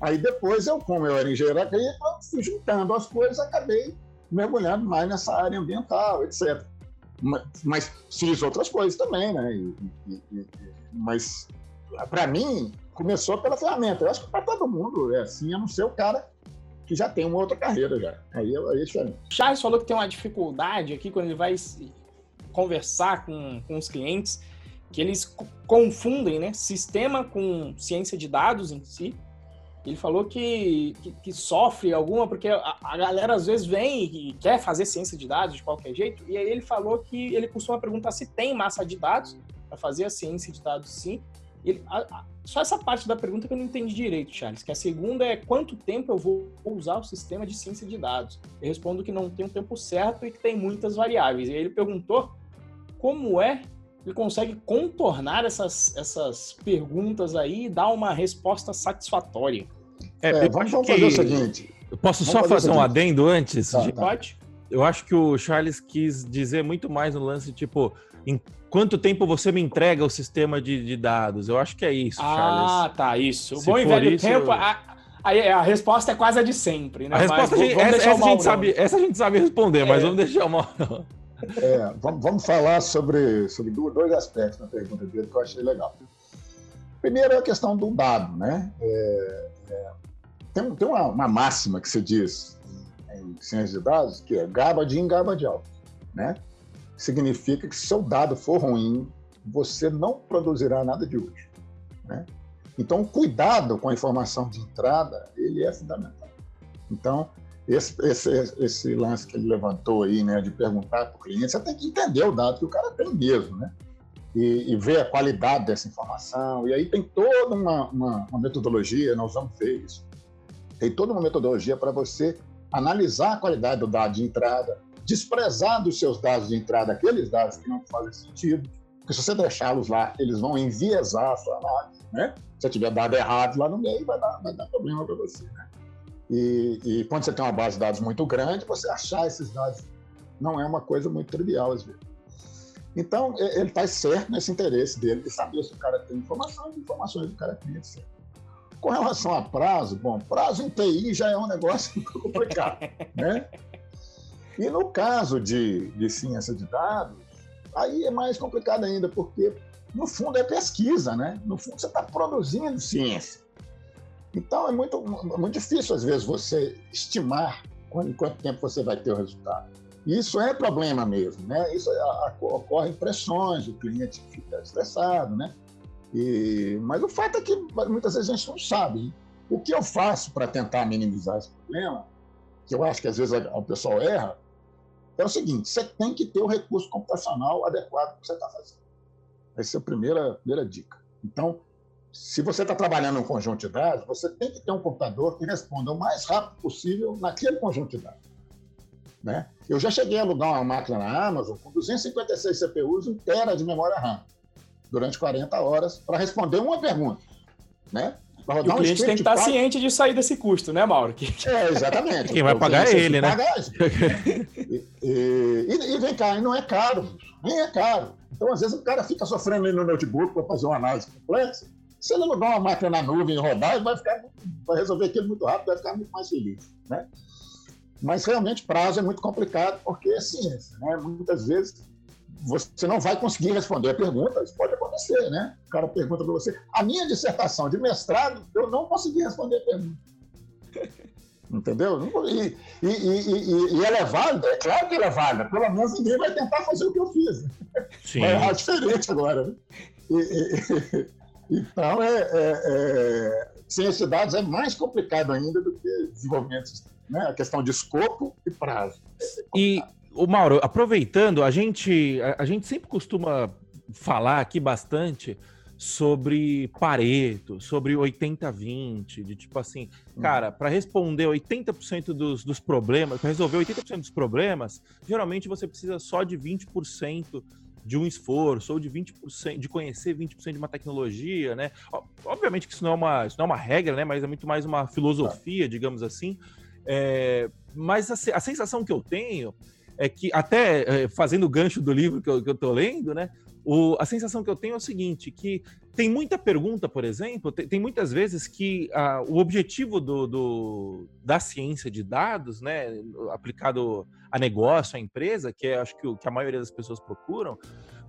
C: Aí depois eu, como eu era engenheiro agrícola, fui juntando as coisas, acabei mergulhando mais nessa área ambiental, etc. Mas, mas fiz outras coisas também, né? E, e, mas para mim começou pela ferramenta. Eu acho que para todo mundo é assim, a não ser o cara que já tem uma outra carreira já. Aí, aí é diferente.
A: Charles falou que tem uma dificuldade aqui quando ele vai conversar com, com os clientes, que eles confundem né, sistema com ciência de dados em si. Ele falou que, que, que sofre alguma, porque a, a, galera às vezes vem e quer fazer ciência de dados de qualquer jeito, e aí ele falou que ele costuma perguntar se tem massa de dados para fazer a ciência de dados sim. Ele, a, a, só essa parte da pergunta que eu não entendi direito, Charles, que a segunda é quanto tempo eu vou usar o sistema de ciência de dados. Eu respondo que não tem um tempo certo e que tem muitas variáveis. E aí ele perguntou como é ele consegue contornar essas, essas perguntas aí e dar uma resposta satisfatória.
C: É, é vamos, vamos que... fazer o seguinte.
B: Eu posso vamos só fazer, fazer um adendo antes? Tá, tá. Pode? Eu acho que o Charles quis dizer muito mais no lance, tipo, em quanto tempo você me entrega o sistema de, de dados? Eu acho que é isso, ah, Charles.
A: Ah, tá, isso. O bom e velho isso, tempo. A, a, a, resposta é quase a de sempre, né?
B: A resposta mas, a gente, essa, essa, a gente sabe, essa a gente sabe responder, é. mas vamos deixar o mal.
C: É, vamos, vamos, falar sobre, sobre dois aspectos na pergunta dele que eu achei legal. Primeiro é a questão do dado, né? É, é, tem tem uma, uma, máxima que se diz em ciência de dados que é garbage in, garbage out, né? Significa que se seu dado for ruim, você não produzirá nada de útil, né? Então, cuidado com a informação de entrada, ele é fundamental. Então, esse, esse, esse lance que ele levantou aí, né, de perguntar para o cliente, você tem que entender o dado que o cara tem mesmo, né? E, e ver a qualidade dessa informação. E aí tem toda uma, uma, uma metodologia, nós vamos ver isso. Tem toda uma metodologia para você analisar a qualidade do dado de entrada, desprezar dos seus dados de entrada aqueles dados que não fazem sentido, porque se você deixá-los lá, eles vão enviesar a sua análise, né? Se tiver dado errado lá no meio, vai dar, vai dar problema para você, né? E, e, quando você tem uma base de dados muito grande, você achar esses dados não é uma coisa muito trivial às vezes. Então, ele está certo nesse interesse dele de saber se o cara tem informação e informações do cara tem, etc. Com relação a prazo, bom, prazo em TI já é um negócio complicado, né? E no caso de, de ciência de dados, aí é mais complicado ainda, porque no fundo é pesquisa, né? No fundo você está produzindo ciência. Então é muito, muito difícil, às vezes, você estimar em quanto tempo você vai ter o resultado. Isso é problema mesmo, né? Isso ocorre pressões, o cliente fica estressado, né? E, mas o fato é que muitas vezes a gente não sabe. Hein? O que eu faço para tentar minimizar esse problema, que eu acho que às vezes o pessoal erra, é o seguinte: você tem que ter o recurso computacional adequado para o que você está fazendo. Essa é a primeira, primeira dica. Então, se você está trabalhando um conjunto de dados, você tem que ter um computador que responda o mais rápido possível naquele conjunto de dados. Né? Eu já cheguei a alugar uma máquina na Amazon com 256 CPUs e 1 tera de memória RAM durante 40 horas para responder uma pergunta. Né?
A: E o cliente tem que estar tá ciente de sair desse custo, né, Mauro?
C: É, exatamente.
B: Quem vai pagar é ele, né?
C: e, e, e, vem cá, e não é caro, nem é caro. Então, às vezes, o cara fica sofrendo ali no notebook para fazer uma análise complexa, se ele alugar uma máquina na nuvem e rodar, ele vai, ficar, vai resolver aquilo muito rápido, vai ficar muito mais feliz. Né? Mas realmente prazo é muito complicado porque é ciência, né? Muitas vezes você não vai conseguir responder a pergunta, isso pode acontecer, né? O cara pergunta para você. A minha dissertação de mestrado, eu não consegui responder a pergunta. Entendeu? E, e, e, e, ela é válida, é claro que ela é válida. Pelo menos ninguém vai tentar fazer o que eu fiz. Sim. Vai errar diferente agora. Né? então, é, é, é, ciência de dados é mais complicado ainda do que desenvolvimento, né? a questão de escopo e prazo.
B: E, o Mauro, aproveitando, a gente, a, a gente sempre costuma falar aqui bastante sobre Pareto, sobre 80-20, de tipo assim, uhum. cara, para responder 80% dos, dos problemas, para resolver 80% dos problemas, geralmente você precisa só de 20% de um esforço, ou de 20%, de conhecer 20% de uma tecnologia, né? Obviamente que isso não é uma, isso não é uma regra, né? Mas é muito mais uma filosofia, digamos assim. É, mas a, a sensação que eu tenho é que, até é, fazendo o gancho do livro que eu, que eu tô lendo, né? O, a sensação que eu tenho é o seguinte, que tem muita pergunta, por exemplo, tem, tem muitas vezes que ah, o objetivo do, do, da ciência de dados, né, aplicado a negócio, a empresa, que é acho que, o, que a maioria das pessoas procuram,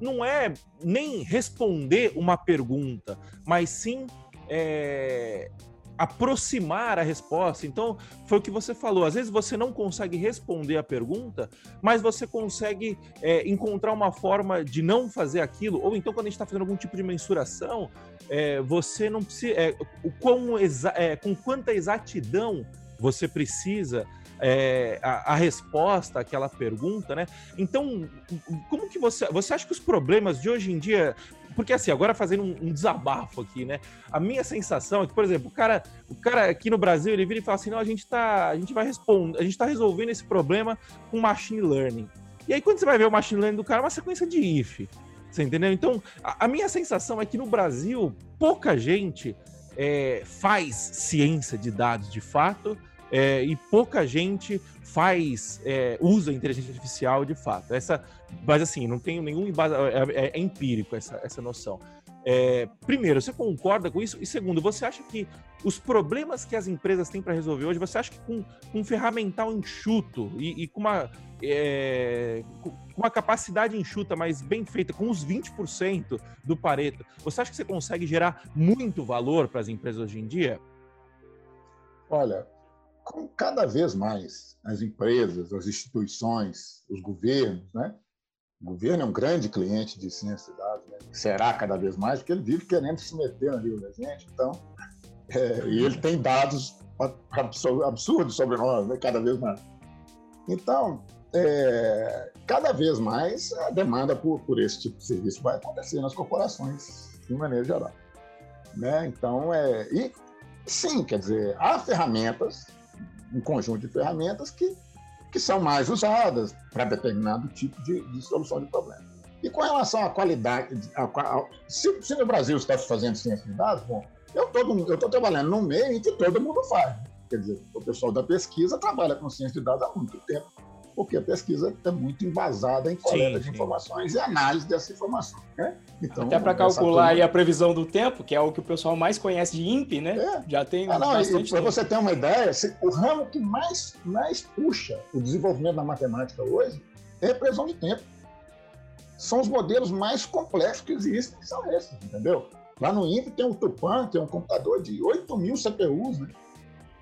B: não é nem responder uma pergunta, mas sim é, aproximar a resposta. Então, foi o que você falou. Às vezes você não consegue responder a pergunta, mas você consegue é, encontrar uma forma de não fazer aquilo. Ou então, quando a gente está fazendo algum tipo de mensuração, é, você não precisa. É, é, com quanta exatidão você precisa é, a, a, resposta àquela pergunta, né? Então, como que você. Você acha que os problemas de hoje em dia porque assim, agora fazendo um, um, desabafo aqui, né? A minha sensação é que, por exemplo, o cara, o cara aqui no Brasil, ele vira e fala assim: não, a gente tá. A gente vai responder, a gente tá resolvendo esse problema com machine learning. E aí, quando você vai ver o machine learning do cara, é uma sequência de if. Você entendeu? Então, a, a minha sensação é que no Brasil, pouca gente é, faz ciência de dados de fato. É, e pouca gente faz, é, usa inteligência artificial de fato. Essa, mas assim, não tenho nenhum embasamento, é, é, é, empírico essa, essa noção. É, primeiro, você concorda com isso? E segundo, você acha que os problemas que as empresas têm para resolver hoje, você acha que com, com um ferramental enxuto e, e com, uma, é, com uma capacidade enxuta, mas bem feita, com os 20% do Pareto, você acha que você consegue gerar muito valor para as empresas hoje em dia?
C: Olha, cada vez mais as empresas, as instituições, os governos, né? O governo é um grande cliente de ciência de dados, né? será cada vez mais, porque ele vive querendo se meter na vida da gente, então, é, e ele tem dados absurdos sobre nós, né? cada vez mais. Então, é, cada vez mais a demanda por, por esse tipo de serviço vai acontecer nas corporações, de maneira geral. Né? Então, é, e sim, quer dizer, há ferramentas um conjunto de ferramentas que, que são mais usadas para determinado tipo de, de, solução de problema. E com relação à qualidade, a, a, se, se, no Brasil está fazendo ciência de dados, bom, eu estou trabalhando num meio em que todo mundo faz. Quer dizer, o pessoal da pesquisa trabalha com ciência de dados há muito tempo porque a pesquisa é muito embasada em coleta sim, de informações sim. e análise dessas informações. Né?
A: Então, Até para calcular turma... a previsão do tempo, que é o que o pessoal mais conhece de INPE, né? É. Já tem ah,
C: bastante Para você ter uma ideia, o ramo que mais, mais puxa o desenvolvimento da matemática hoje é a previsão de tempo. São os modelos mais complexos que existem, que são esses, entendeu? Lá no INPE tem um Tupan, que é um computador de 8 mil CPUs, né?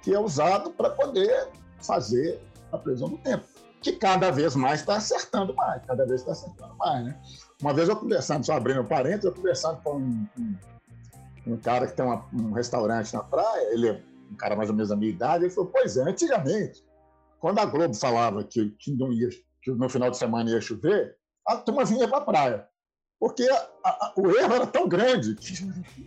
C: que é usado para poder fazer a previsão do tempo que cada vez mais está acertando mais, cada vez está acertando mais, né? Uma vez eu conversando, só abrindo um parênteses, eu conversando com um, um, um cara que tem uma, um restaurante na praia, ele é um cara mais ou menos da minha idade, ele falou, pois é, antigamente, quando a Globo falava que, que, não ia, que no final de semana ia chover, a turma vinha para a praia. Porque a, a, o erro era tão grande que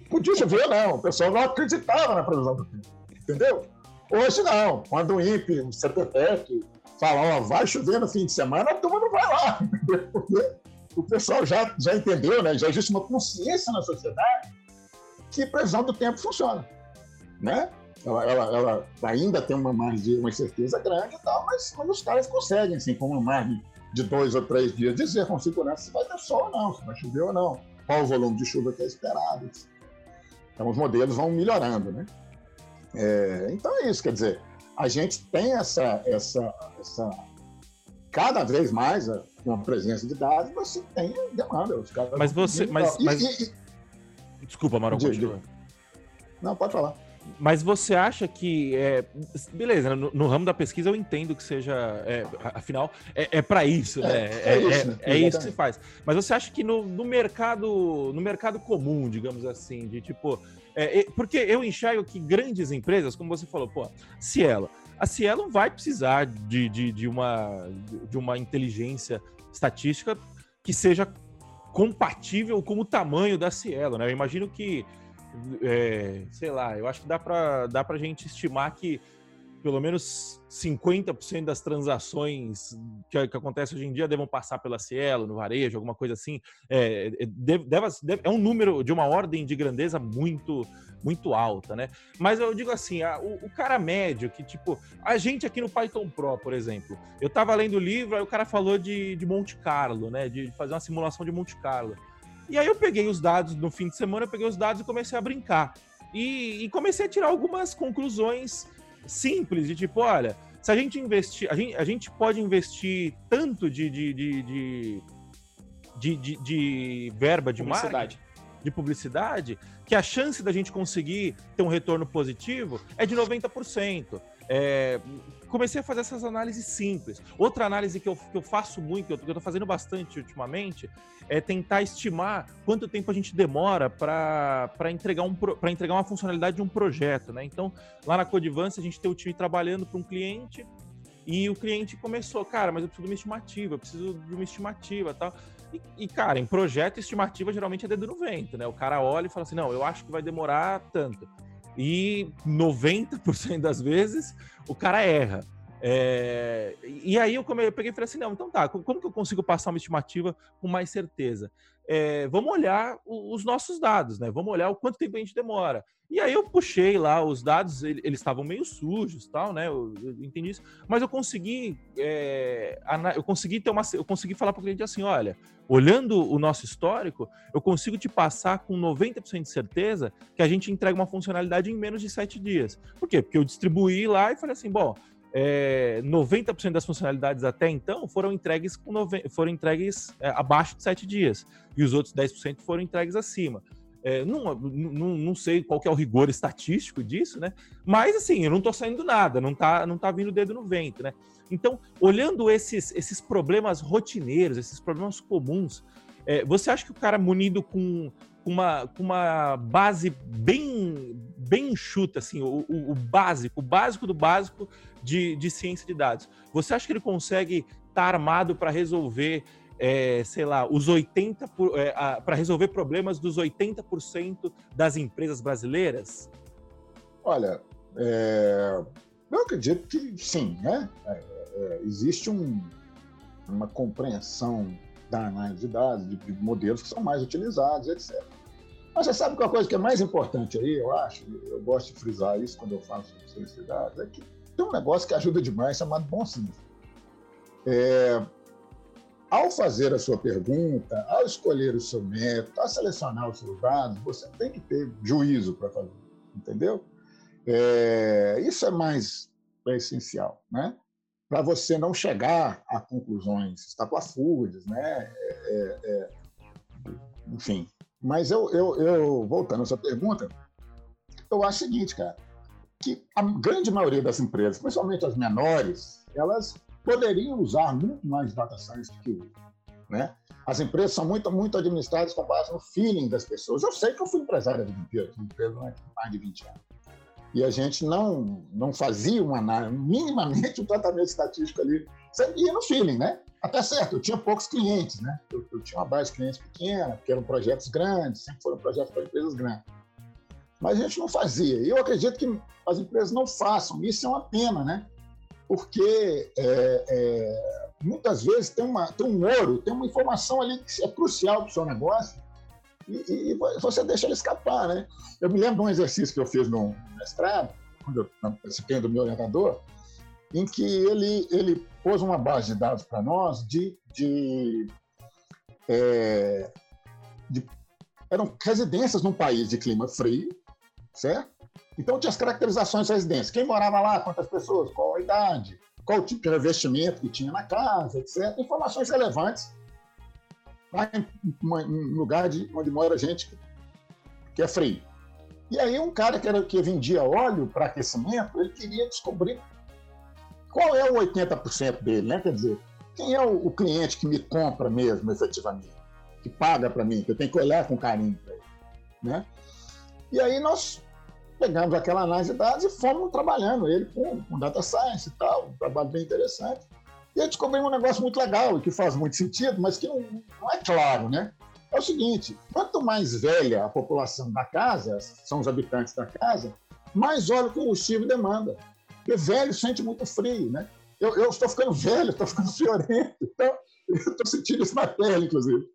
C: podia chover não, o pessoal não acreditava na previsão do tempo, entendeu? Hoje não, quando o INPE, o CPTEC, falar, ó, vai chover no fim de semana, a turma não vai lá. Porque o pessoal já, já entendeu, né? já existe uma consciência na sociedade que previsão do tempo funciona. Né? Ela, ela, ela ainda tem uma margem, uma certeza grande e tal, mas quando os caras conseguem, assim, com uma margem de dois ou três dias, dizer com segurança se vai ter sol ou não, se vai chover ou não, qual o volume de chuva que é esperado. Então os modelos vão melhorando, né? É, então é isso, quer dizer, a gente tem essa, essa, essa cada vez mais com a presença de dados, você tem demanda. Os
B: caras mas você. Mas, mas... E, e, Desculpa, Marão, continua.
C: Não, pode falar.
B: Mas você acha que. É, beleza, no, no, ramo da pesquisa eu entendo que seja. É, afinal, é, é para isso, né? É, é isso, né? é, isso que se faz. Mas você acha que no, no mercado no mercado comum, digamos assim, de tipo. É, porque eu enxergo que grandes empresas, como você falou, pô, Cielo. A Cielo vai precisar de, de, de, uma, de uma inteligência estatística que seja compatível com o tamanho da Cielo, né? Eu imagino que é, sei lá, eu acho que dá para dá a gente estimar que pelo menos 50% das transações que, que acontecem hoje em dia devam passar pela Cielo, no varejo, alguma coisa assim. É, é deve, deve, é um número de uma ordem de grandeza muito muito alta, né? Mas eu digo assim, a, o, o, cara médio, que tipo, a gente aqui no Python Pro, por exemplo, eu tava lendo o livro, aí o cara falou de, de Monte Carlo, né? De fazer uma simulação de Monte Carlo. E aí eu peguei os dados no fim de semana, eu peguei os dados e comecei a brincar. E, e comecei a tirar algumas conclusões simples, de tipo, olha, se a gente investir, a gente, a gente pode investir tanto de, de, de, de, de, de, de verba de marketing, de publicidade, que a chance da gente conseguir ter um retorno positivo é de 90%. É, comecei a fazer essas análises simples. Outra análise que eu, que eu faço muito, que eu estou fazendo bastante ultimamente, é tentar estimar quanto tempo a gente demora para entregar, um, entregar uma funcionalidade de um projeto. Né? Então, lá na Codivance, a gente tem o time trabalhando para um cliente e o cliente começou, cara, mas eu preciso de uma estimativa, eu preciso de uma estimativa tal. E, e, cara, em projeto, estimativa geralmente é dedo no vento, né? O cara olha e fala assim: não, eu acho que vai demorar tanto. E 90% das vezes o cara erra. É, e aí eu, come, eu peguei e falei assim, não, então tá, como que eu consigo passar uma estimativa com mais certeza? É, vamos olhar os nossos dados, né? Vamos olhar o quanto tempo a gente demora. E aí eu puxei lá os dados, eles estavam meio sujos, tal, né? Eu, eu, entendi isso, mas eu consegui, é, eu consegui ter uma, eu consegui falar para o cliente assim, olha, olhando o nosso histórico, eu consigo te passar com 90% de certeza que a gente entrega uma funcionalidade em menos de sete dias. Por quê? Porque eu distribuí lá e falei assim, bom, é, 90% das funcionalidades até então foram entregues, com foram entregues é, abaixo de 7 dias, e os outros 10% foram entregues acima. É, não, não, não sei qual é o rigor estatístico disso, né? Mas assim, eu não estou saindo nada, não está não tá vindo o dedo no vento, né? Então, olhando esses, esses problemas rotineiros, esses problemas comuns, é, você acha que o cara munido com uma, com uma base bem, bem enxuta, assim, o, o, o básico, o básico do básico de, de ciência de dados. Você acha que ele consegue estar tá armado para resolver, é, sei lá, os 80 é, para resolver problemas dos 80% das empresas brasileiras?
C: Olha, é, eu acredito que sim, né? É, é, existe um, uma compreensão da análise de dados, de, de, modelos que são mais utilizados, etc. Mas você sabe que uma coisa que é mais importante aí, eu acho, eu gosto de frisar isso quando eu de dados, é que tem um negócio que ajuda demais chamado bom senso. É, ao fazer a sua pergunta, ao escolher o seu método, ao selecionar os seus dados, você tem que ter juízo para fazer, entendeu? É, isso é mais é essencial, né? Para você não chegar a conclusões estapafúrdias, né? É, é, enfim. Mas eu, eu, eu, voltando à sua pergunta, eu acho o seguinte, cara que a grande maioria das empresas, principalmente as menores, elas poderiam usar muito mais data science do que usam. Né? As empresas são muito, muito administradas com base no feeling das pessoas. Eu sei que eu fui empresário da empresa, empresa há mais de 20 anos. E a gente não, não fazia uma análise, minimamente um tratamento estatístico ali. Você ia no feeling, né? Até certo, eu tinha poucos clientes, né? Eu, eu tinha uma base de clientes pequena, porque eram projetos grandes, sempre foram projetos para empresas grandes mas a gente não fazia. Eu acredito que as empresas não façam. Isso é uma pena, né? Porque é, é, muitas vezes tem, uma, tem um ouro, tem uma informação ali que é crucial para o seu negócio e, e, você deixa ele escapar, né? Eu me lembro de um exercício que eu fiz no mestrado, quando eu participei do meu orientador, em que ele, ele pôs uma base de dados para nós de, de, é, de, eram residências num país de clima frio certo? Então tinha as caracterizações da residência. Quem morava lá, quantas pessoas, qual a idade, qual o tipo de investimento que tinha na casa, etc. Informações relevantes lá em um lugar de, onde mora gente que é frio. E aí um cara que, era, que vendia óleo para aquecimento, ele queria descobrir qual é o 80% dele, né? Quer dizer, quem é o, o, cliente que me compra mesmo, efetivamente, que paga para mim, que eu tenho que olhar com carinho para ele, né? E aí nós pegamos aquela análise de dados e fomos trabalhando ele com, com data science e tal, um trabalho bem interessante. E aí descobrimos um negócio muito legal que faz muito sentido, mas que não, não é claro, né? É o seguinte: quanto mais velha a população da casa, são os habitantes da casa, mais óleo combustível demanda. Porque velho sente muito frio, né? Eu, eu estou ficando velho, estou ficando friorento, então eu estou sentindo isso na pele, inclusive.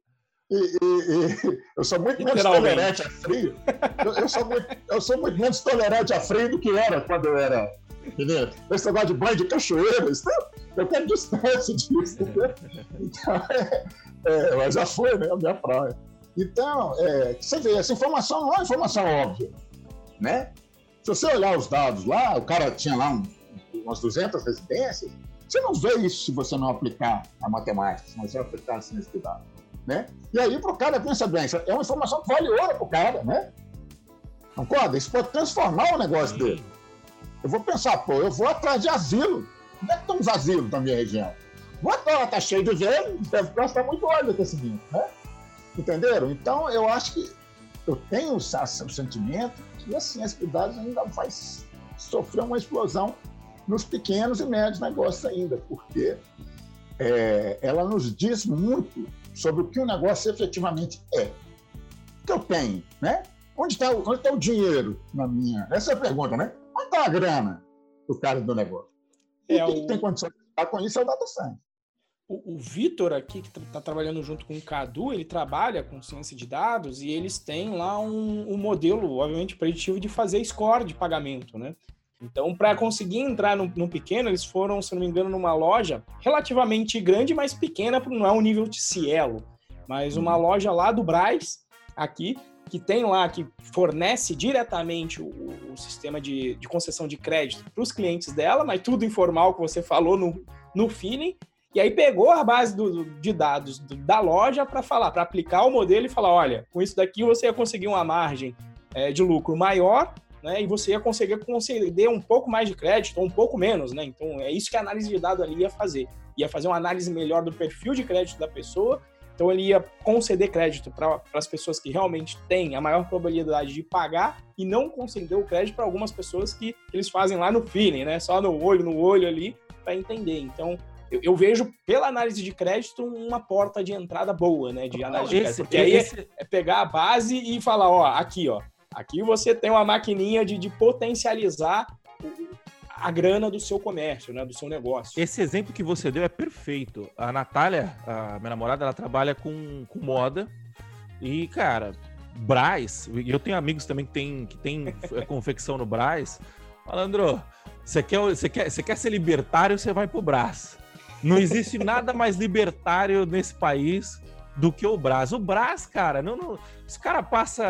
C: E, e, e, eu sou muito menos tolerante a frio. Eu, eu, sou muito, eu sou muito menos tolerante a frio do que era quando eu era. Entendeu? Esse negócio de banho de cachoeira, isso, eu quero distância disso. Entendeu? Então, é, é, mas já foi, né? A minha praia. Então, é, você vê, essa informação não é informação óbvia. Né? Se você olhar os dados lá, o cara tinha lá um, umas 200 residências, você não vê isso se você não aplicar a matemática, se você aplicar a ciência de dados. Né? E aí, para o cara, pensa bem, é uma informação que vale ouro para o cara, né? Concorda? Isso pode transformar o negócio dele. Eu vou pensar, pô, eu vou atrás de asilo. Onde é que estão os asilos na minha região? Agora está cheio de velho, deve gastar muito óleo aquecimento, né? Entenderam? Então, eu acho que eu tenho o sentimento que a ciência de dados ainda vai sofrer uma explosão nos pequenos e médios negócios ainda, porque é, ela nos diz muito sobre o que o negócio efetivamente é. O que eu tenho, né? Onde está o, tá o dinheiro na minha... Essa é a pergunta, né? Onde está a grana do cara do negócio? E é, quem o... tem condição de estar com isso é o data science.
A: O, o Vitor aqui, que está trabalhando junto com o Cadu, ele trabalha com ciência de dados e eles têm lá um, um modelo, obviamente, preditivo de fazer score de pagamento, né? Então, para conseguir entrar no, no, pequeno, eles foram, se não me engano, numa loja relativamente grande, mas pequena, não é um nível de Cielo, mas uma uhum. loja lá do Braz, aqui, que tem lá, que fornece diretamente o, o sistema de, de, concessão de crédito para os clientes dela, mas tudo informal que você falou no, no feeling, e aí pegou a base do, de dados do, da loja para falar, para aplicar o modelo e falar, olha, com isso daqui você ia conseguir uma margem é, de lucro maior, né? E você ia conseguir conceder um pouco mais de crédito ou um pouco menos, né? Então é isso que a análise de dados ali ia fazer. Ia fazer uma análise melhor do perfil de crédito da pessoa. Então ele ia conceder crédito para as pessoas que realmente têm a maior probabilidade de pagar e não conceder o crédito para algumas pessoas que eles fazem lá no feeling, né? Só no olho, no olho ali para entender. Então eu, eu, vejo pela análise de crédito uma porta de entrada boa, né? De análise esse, de crédito. Porque aí é, é, pegar a base e falar, ó, aqui, ó, aqui você tem uma maquininha de, de potencializar a grana do seu comércio, né, do seu negócio.
B: Esse exemplo que você deu é perfeito. A Natália, a minha namorada, ela trabalha com, com moda e, cara, Braz, eu tenho amigos também que tem, que tem confecção no Braz. Malandro, você quer, você, quer, você quer ser libertário, você vai pro Brás. Não existe nada mais libertário nesse país do que o Brás. O Brás, cara, não, não os caras passam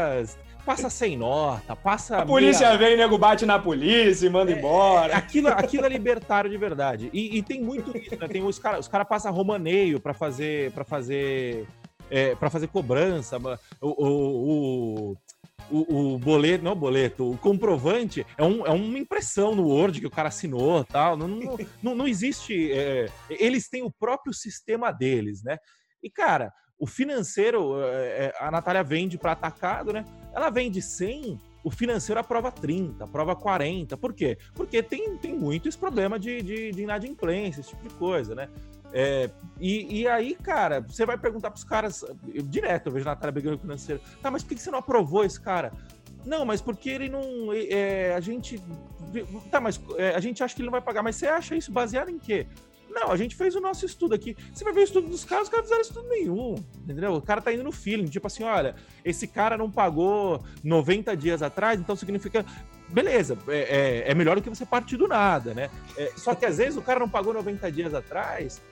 B: passa sem nota, passa.
A: A polícia meia... vem, nego bate na polícia e manda é, embora.
B: Aquilo, aquilo é libertário de verdade. E, e tem muito isso, né? Tem os caras os cara passam romaneio para fazer. para fazer. É, para fazer cobrança. O, o, o, o, o, boleto, não o boleto, o comprovante é, um, é uma impressão no Word que o cara assinou tal. Não, não, não, não existe. É, eles têm o próprio sistema deles, né? E, cara, o financeiro, é, é a Natália vende para atacado, né? Ela vende 100, o financeiro aprova 30, aprova 40. Por quê? Porque tem, tem muito esse problema de, de, de inadimplência, esse tipo de coisa, né? É, e, e, aí, cara, você vai perguntar para os caras, eu, direto, eu vejo Natália brigando com o financeiro, tá, mas por que você não aprovou esse cara? Não, mas porque ele não. É, a gente. Tá, mas é, a gente acha que ele não vai pagar, mas você acha isso baseado em quê? Não, a gente fez o nosso estudo aqui. Você vai ver o estudo dos caras, os caras fizeram estudo nenhum. Entendeu? O cara tá indo no feeling, tipo assim, olha, esse cara não pagou 90 dias atrás, então significa. Beleza, é, é, é melhor do que você partir do nada, né? É, só que às vezes o cara não pagou 90 dias atrás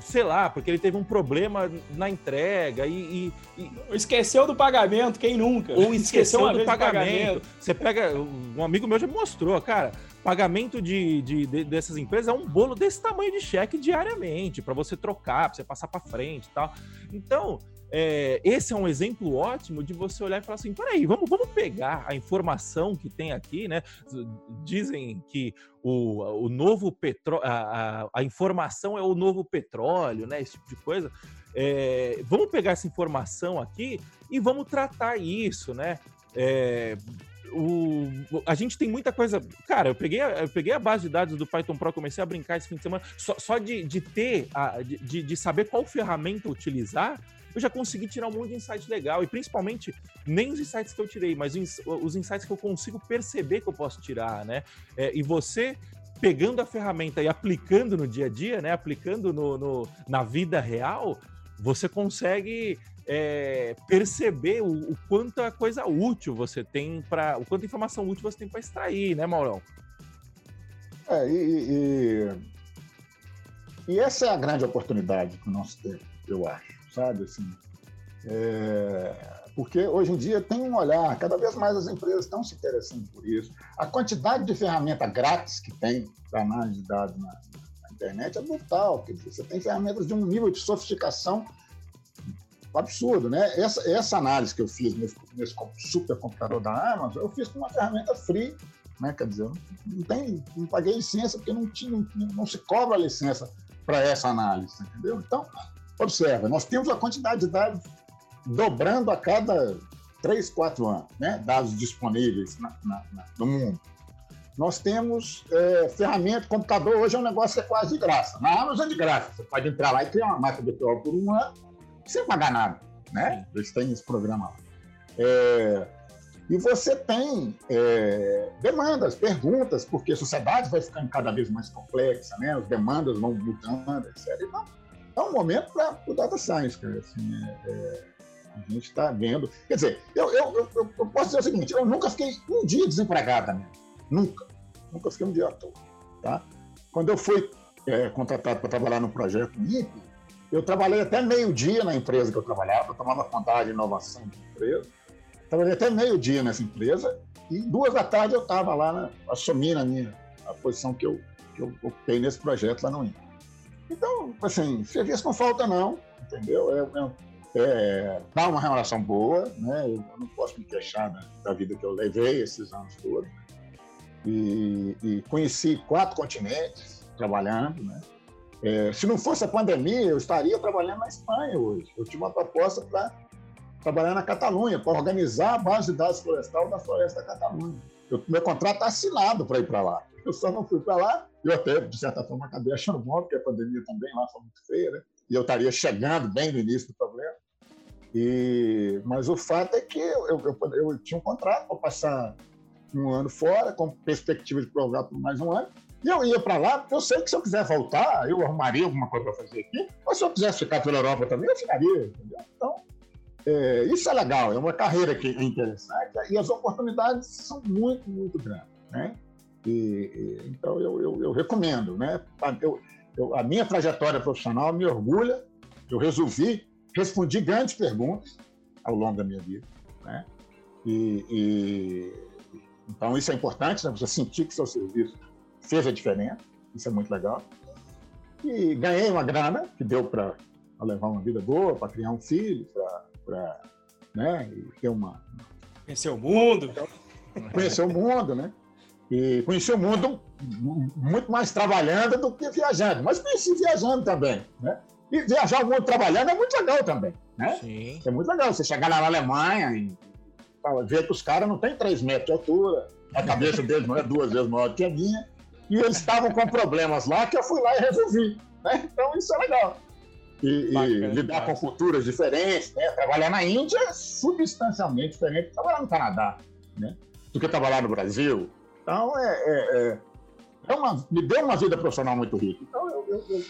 B: sei lá, porque ele teve um problema na entrega e, e,
A: e... esqueceu do pagamento, quem nunca?
B: Ou esqueceu, esqueceu do pagamento. pagamento. Você pega, um amigo meu já mostrou, cara, pagamento de, de, de, dessas empresas é um bolo desse tamanho de cheque diariamente para você trocar, para você passar para frente, e tal. Então é, esse é um exemplo ótimo de você olhar e falar assim: peraí, vamos, vamos pegar a informação que tem aqui, né? Dizem que o, o novo petróleo, a, a, informação é o novo petróleo, né? Esse tipo de coisa. É, vamos pegar essa informação aqui e vamos tratar isso, né? É, o, a gente tem muita coisa. Cara, eu peguei, eu peguei a base de dados do Python Pro, comecei a brincar esse fim de semana, só, só de, de ter, a, de, de saber qual ferramenta utilizar eu já consegui tirar um monte de insight legal. E principalmente, nem os insights que eu tirei, mas os insights que eu consigo perceber que eu posso tirar, né? É, e você pegando a ferramenta e aplicando no dia a dia, né? Aplicando no, no na vida real, você consegue é, perceber o, o quanto a coisa útil você tem para. o quanto informação útil você tem para extrair, né, Maurão?
C: É, e, e, e, essa é a grande oportunidade que nós temos, eu acho sabe? Assim, é, porque hoje em dia tem um olhar, cada vez mais as empresas estão se interessando por isso. A quantidade de ferramenta grátis que tem para análise de dados na, na, internet é brutal. Quer dizer, você tem ferramentas de um nível de sofisticação absurdo, né? Essa, essa análise que eu fiz nesse, nesse supercomputador da Amazon, eu fiz com uma ferramenta free, né? Quer dizer, não, tem, não paguei licença porque não, tinha, não, não se cobra licença para essa análise, entendeu? Então, Observa, nós temos a quantidade de dados dobrando a cada três, quatro anos, né? dados disponíveis na, na, na, no mundo. Nós temos é, ferramenta, computador hoje é um negócio que é quase de graça. Na Amazon é de graça. Você pode entrar lá e criar uma máquina virtual por um ano sem pagar nada. Né? Eles têm esse programa lá. É, e você tem é, demandas, perguntas, porque a sociedade vai ficando cada vez mais complexa, né? as demandas vão mudando, etc. Então, é um momento para o data science, cara. Assim, é, é, a gente está vendo. Quer dizer, eu, eu, eu, eu, posso dizer o seguinte: eu nunca fiquei um dia desempregado também. Nunca. Nunca fiquei um dia à toa. Tá? Quando eu fui é, contratado para trabalhar no projeto MIP, eu trabalhei até meio-dia na empresa que eu trabalhava, eu tomava conta de inovação da empresa. Trabalhei até meio-dia nessa empresa e duas da tarde eu estava lá, né, assumindo a minha a posição que eu, que eu ocupei nesse projeto lá no INPE. Então, assim, serviço não falta não, entendeu? É, é, é, dá uma relação boa, né? Eu não posso me queixar da, da vida que eu levei esses anos todos. E, e conheci quatro continentes trabalhando, né? É, se não fosse a pandemia, eu estaria trabalhando na Espanha hoje. Eu tinha uma proposta para trabalhar na Catalunha, para organizar a base de dados florestal da Floresta da Catalunha. Eu, meu contrato está assinado para ir para lá. Eu só não fui para lá. Eu até, de certa forma, acabei achando bom, porque a pandemia também lá foi muito feia, né? E eu estaria chegando bem no início do problema. E, mas o fato é que eu, eu, eu, tinha um contrato para passar um ano fora, com perspectiva de prorrogar por mais um ano. E eu ia para lá, porque eu sei que se eu quiser voltar, eu arrumaria alguma coisa para fazer aqui. Mas se eu quisesse ficar pela Europa também, eu ficaria. Entendeu? Então, é, isso é legal, é uma carreira que é interessante e as oportunidades são muito, muito grandes. Né? E, então, eu, eu, eu, recomendo. Né? Eu, eu, a minha trajetória profissional me orgulha. Eu resolvi, respondi grandes perguntas ao longo da minha vida. Né? E, e, então, isso é importante, né? você sentir que seu serviço fez a diferença. Isso é muito legal. E ganhei uma grana que deu para levar uma vida boa, para criar um filho, para né? ter uma.
A: Conhecer o mundo. Então,
C: conhecer o mundo, né? E conheci o mundo muito mais trabalhando do que viajando, mas conheci viajando também, né? E viajar o mundo trabalhando é muito legal também, né? Sim. É muito legal você chegar lá na Alemanha e ver que os caras não têm 3 metros de altura, a cabeça deles não é duas vezes maior que a minha, e eles estavam com problemas lá que eu fui lá e resolvi, né? Então isso é legal. E, Bacana, e lidar com culturas diferentes, né? Trabalhar na Índia é substancialmente diferente de trabalhar no Canadá, né? Do que trabalhar no Brasil, então, é, é, é, é uma, me deu uma vida profissional muito rica. Então, eu, eu, eu,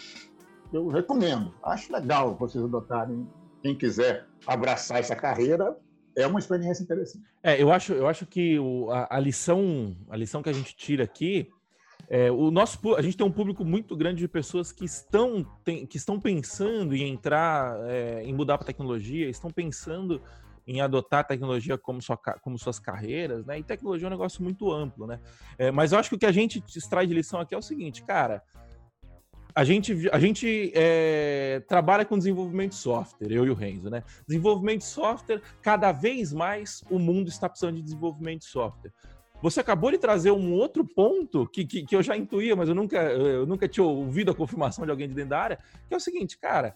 C: eu recomendo. Acho legal vocês adotarem. Quem quiser abraçar essa carreira, é uma experiência interessante.
B: É, eu acho, eu acho que o, a, a, lição, a lição que a gente tira aqui é, o nosso, a gente tem um público muito grande de pessoas que estão, tem, que estão pensando em entrar, é, em mudar para tecnologia, estão pensando em adotar tecnologia como, sua, como suas carreiras, né? E tecnologia é um negócio muito amplo, né? É, mas eu acho que o que a gente extrai de lição aqui é o seguinte, cara. A gente, a gente é, trabalha com desenvolvimento de software, eu e o Renzo, né? Desenvolvimento de software, cada vez mais o mundo está precisando de desenvolvimento de software. Você acabou de trazer um outro ponto que, que, que, eu já intuía, mas eu nunca, eu nunca tinha ouvido a confirmação de alguém de dentro da área, que é o seguinte, cara,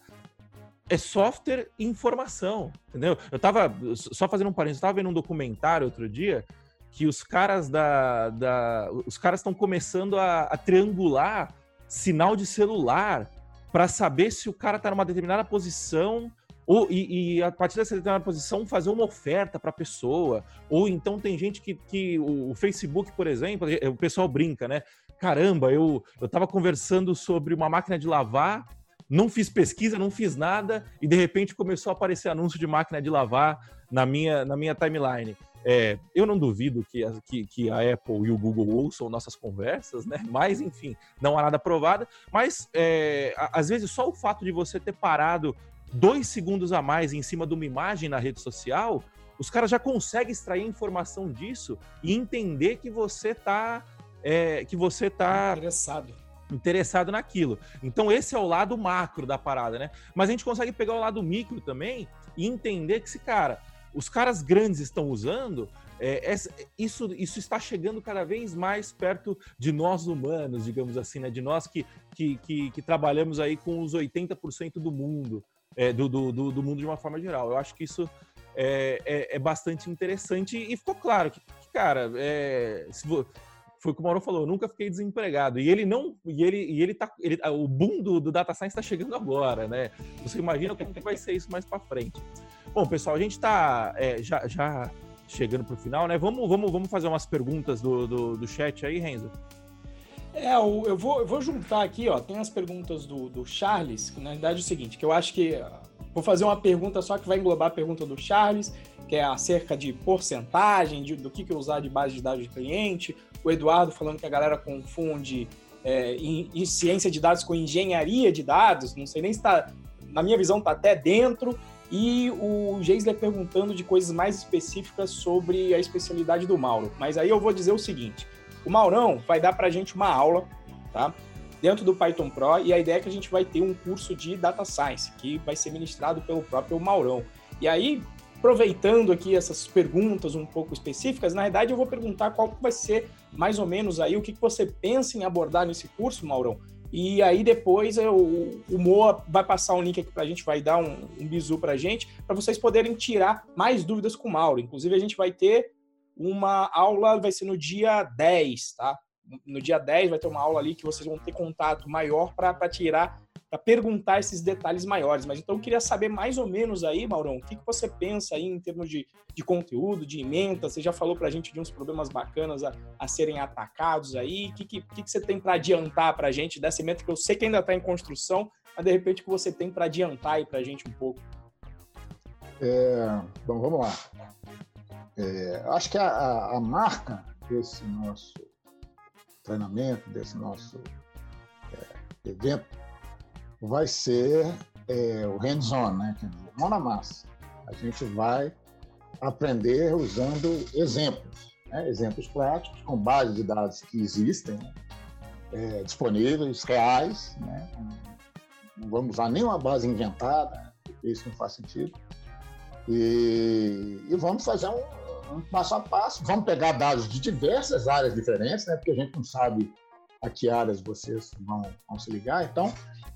B: é software e informação, entendeu? Eu tava, só fazendo um parênteses, eu tava vendo um documentário outro dia que os caras da, da os caras estão começando a, a, triangular sinal de celular para saber se o cara tá numa determinada posição ou, e, e, a partir dessa determinada posição fazer uma oferta para a pessoa. Ou então tem gente que, que o, o, Facebook, por exemplo, o pessoal brinca, né? Caramba, eu, eu tava conversando sobre uma máquina de lavar, não fiz pesquisa, não fiz nada, e de repente começou a aparecer anúncio de máquina de lavar na minha, na minha timeline. É, eu não duvido que a, que, que a, Apple e o Google ouçam nossas conversas, né? Mas, enfim, não há nada provado. Mas, é, às vezes, só o fato de você ter parado dois segundos a mais em cima de uma imagem na rede social, os caras já conseguem extrair informação disso e entender que você está é, que você tá
A: interessado
B: interessado naquilo. Então esse é o lado macro da parada, né? Mas a gente consegue pegar o lado micro também e entender que se cara, os caras grandes estão usando, é, isso, isso está chegando cada vez mais perto de nós humanos, digamos assim, né? De nós que, que, que, que trabalhamos aí com os 80% do mundo é, do, do, do, mundo de uma forma geral. Eu acho que isso é, é, é bastante interessante e ficou claro que, que cara, é, se, foi o que o Mauro falou, eu nunca fiquei desempregado. E ele não. E ele, e ele tá. Ele, o boom do, do Data Science está chegando agora, né? Você imagina como que vai ser isso mais para frente. Bom, pessoal, a gente está é, já, já chegando para o final, né? Vamos, vamos, vamos fazer umas perguntas do, do, do chat aí, Renzo?
A: É, eu vou, eu vou juntar aqui, ó. Tem as perguntas do, do Charles, que na verdade é o seguinte, que eu acho que. Vou fazer uma pergunta só que vai englobar a pergunta do Charles, que é acerca de porcentagem, de, do que, que usar de base de dados de cliente. O Eduardo falando que a galera confunde é, em, em ciência de dados com engenharia de dados. Não sei nem se está. Na minha visão, está até dentro. E o Geisler perguntando de coisas mais específicas sobre a especialidade do Mauro. Mas aí eu vou dizer o seguinte: o Maurão vai dar para a gente uma aula, tá? Dentro do Python Pro, e a ideia é que a gente vai ter um curso de Data Science, que vai ser ministrado pelo próprio Maurão. E aí, aproveitando aqui essas perguntas um pouco específicas, na verdade eu vou perguntar qual vai ser mais ou menos aí o que você pensa em abordar nesse curso, Maurão. E aí depois eu, o Moa vai passar um link aqui para a gente, vai dar um, um bizu para a gente, para vocês poderem tirar mais dúvidas com o Mauro. Inclusive a gente vai ter uma aula, vai ser no dia 10, tá? No dia 10 vai ter uma aula ali que vocês vão ter contato maior para tirar, para perguntar esses detalhes maiores. Mas então eu queria saber mais ou menos aí, Maurão, o que, que você pensa aí em termos de, de conteúdo, de emenda? Você já falou para a gente de uns problemas bacanas a, a serem atacados aí. O que, que, que, que você tem para adiantar para a gente dessa emenda que eu sei que ainda está em construção, mas de repente que você tem para adiantar aí para a gente um pouco?
C: É, bom, vamos lá. É, acho que a, a, marca desse nosso treinamento, desse nosso é, evento, vai ser é, o hands-on, né? mão na massa. A gente vai aprender usando exemplos, né? exemplos práticos, com base de dados que existem, né? É, disponíveis, reais. Né? Não vamos usar nenhuma base inventada, isso não faz sentido. E, e vamos fazer um, um passo a passo. Vamos pegar dados de diversas áreas diferentes, né? porque a gente não sabe a que áreas vocês vão, vão se ligar. Então,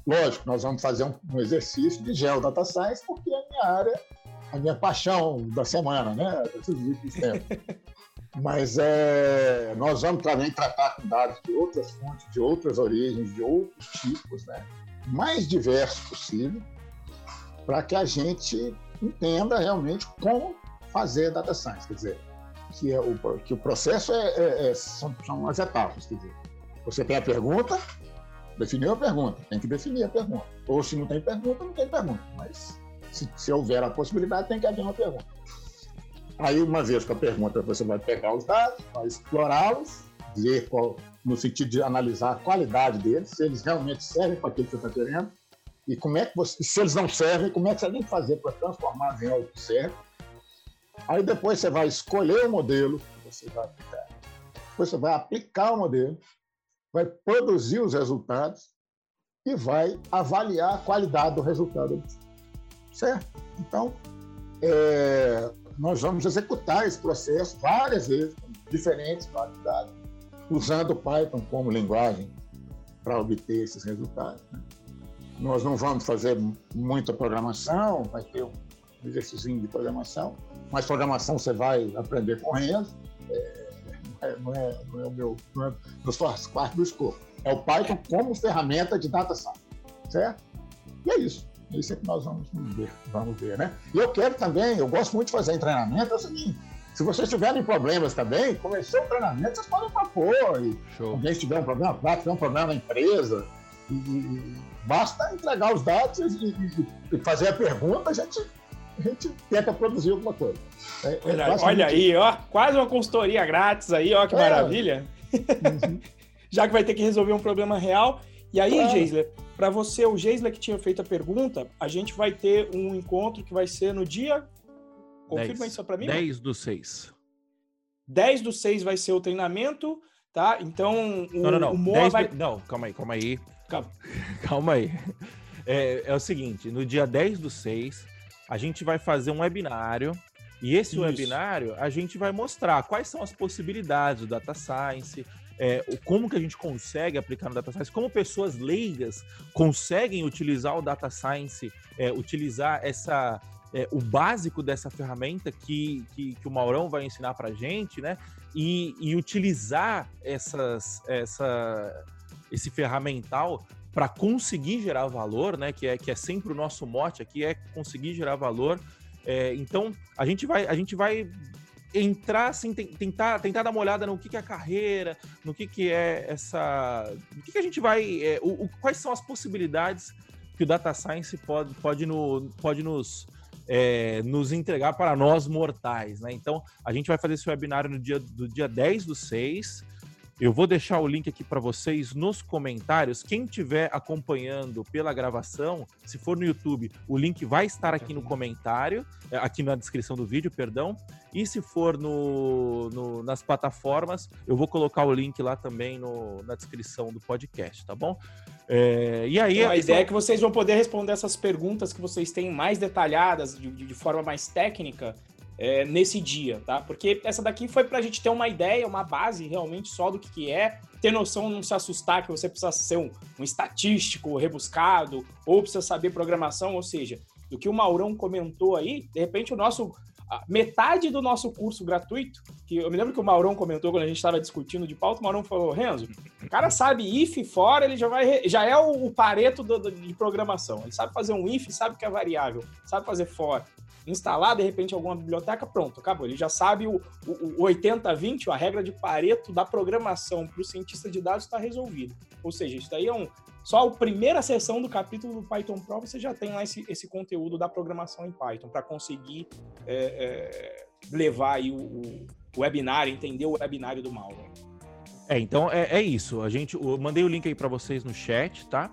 C: lógico, nós vamos fazer um, um exercício de Geodata Science, porque é a minha área, a minha paixão da semana, né? Mas é, nós vamos também tratar com dados de outras fontes, de outras origens, de outros tipos, né? mais diversos possível, para que a gente entenda realmente como fazer data science, quer dizer, que, é o, que o processo é, é, é, são, são as etapas, quer dizer, você tem a pergunta, definiu a pergunta, tem que definir a pergunta. Ou se não tem pergunta, não tem pergunta, mas se, se houver a possibilidade, tem que haver uma pergunta. Aí, uma vez com a pergunta, você vai pegar os dados, vai explorá-los, ver qual, no sentido de analisar a qualidade deles, se eles realmente servem para aquilo que você está querendo, e como é que você, se eles não servem, como é que você tem que fazer para transformar em algo que serve. Aí depois você vai escolher o modelo que você vai aplicar. Depois você vai aplicar o modelo, vai produzir os resultados e vai avaliar a qualidade do resultado. Certo? Então, é, nós vamos executar esse processo várias vezes, com diferentes qualidades, usando o Python como linguagem para obter esses resultados. Né? Nós não vamos fazer muita programação, vai ter um exercício de programação, mas programação você vai aprender correndo. É, é, não, é, não é o meu, não, é, não faz parte do escopo. É o Python como ferramenta de data science, certo? E é isso. É isso que nós vamos ver, vamos ver, né? E eu quero também, eu gosto muito de fazer treinamento, é o seguinte, se vocês tiverem problemas também, começou o treinamento, vocês podem propor. E Show. alguém tiver um problema prático, tiver um problema na empresa, e, e basta entregar os dados e, e, e, fazer a pergunta, a gente, a gente tenta produzir alguma coisa.
A: É, é olha, olha aí, ó, quase uma consultoria grátis aí, ó, que é. maravilha. Uhum. Já que vai ter que resolver um problema real. E aí, claro. Geisler, para você, o Geisler que tinha feito a pergunta, a gente vai ter um encontro que vai ser no dia Confirma isso para mim.
B: 10 do 6.
A: 10 do 6 vai ser o treinamento, tá? Então,
B: o, não, não, não. o Moa vai... Do... Não, calma aí, calma aí. Calma, calma aí. É, é, o seguinte, no dia 10 do 6, a gente vai fazer um webinário e esse Isso. webinário a gente vai mostrar quais são as possibilidades do Data Science, é, como que a gente consegue aplicar no Data Science, como pessoas leigas conseguem utilizar o Data Science, é, utilizar essa, é, o básico dessa ferramenta que, que, que o Maurão vai ensinar para a gente, né? E, e utilizar essas, essa, esse ferramental para conseguir gerar valor, né? Que é, que é sempre o nosso mote aqui, é conseguir gerar valor. É, então, a gente vai, a gente vai entrar assim, tentar, tentar dar uma olhada no que, que é a carreira, no que, que é essa. No que, que a gente vai. É, o, o, quais são as possibilidades que o Data Science pode, pode, no, pode nos é, nos entregar para nós mortais, né? Então, a gente vai fazer esse webinário no dia, do dia 10 do 6. Eu vou deixar o link aqui para vocês nos comentários. Quem estiver acompanhando pela gravação, se for no YouTube, o link vai estar aqui no comentário, é, aqui na descrição do vídeo, perdão. E se for no, no nas plataformas, eu vou colocar o link lá também no, na descrição do podcast, tá bom?
A: É, e aí então, a ideia é que vocês vão poder responder essas perguntas que vocês têm mais detalhadas, de, de forma mais técnica, é, nesse dia, tá? Porque essa daqui foi para a gente ter uma ideia, uma base realmente só do que, que é, ter noção, não se assustar que você precisa ser um, um estatístico rebuscado ou precisa saber programação, ou seja, do que o Maurão comentou aí, de repente o nosso metade do nosso curso gratuito, que eu me lembro que o Maurão comentou quando a gente estava discutindo de pauta, o Maurão falou, Renzo, o cara sabe if fora, ele já vai já é o, pareto do, do, de programação. Ele sabe fazer um if, sabe que é variável, sabe fazer for. Instalar, de repente, alguma biblioteca, pronto, acabou. Ele já sabe o, o, o 80-20, a regra de Pareto da programação para o cientista de dados está resolvida. Ou seja, isso daí é um, só a primeira sessão do capítulo do Python Pro você já tem lá esse, esse conteúdo da programação em Python para conseguir é, é, levar aí o, o, webinário, entender o webinário do Mauro.
B: É, então é, é isso. A gente, eu mandei o link aí para vocês no chat, tá?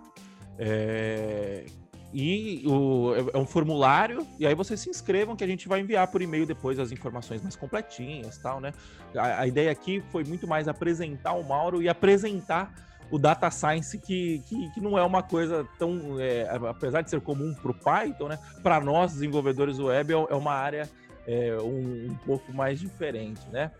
B: É, e o, é um formulário, e aí vocês se inscrevam que a gente vai enviar por e-mail depois as informações mais completinhas tal, né? A, a ideia aqui foi muito mais apresentar o Mauro e apresentar o data science que, que, que não é uma coisa tão, é, apesar de ser comum para o Python, né? Para nós desenvolvedores web é, é uma área é, um, um, pouco mais diferente, né?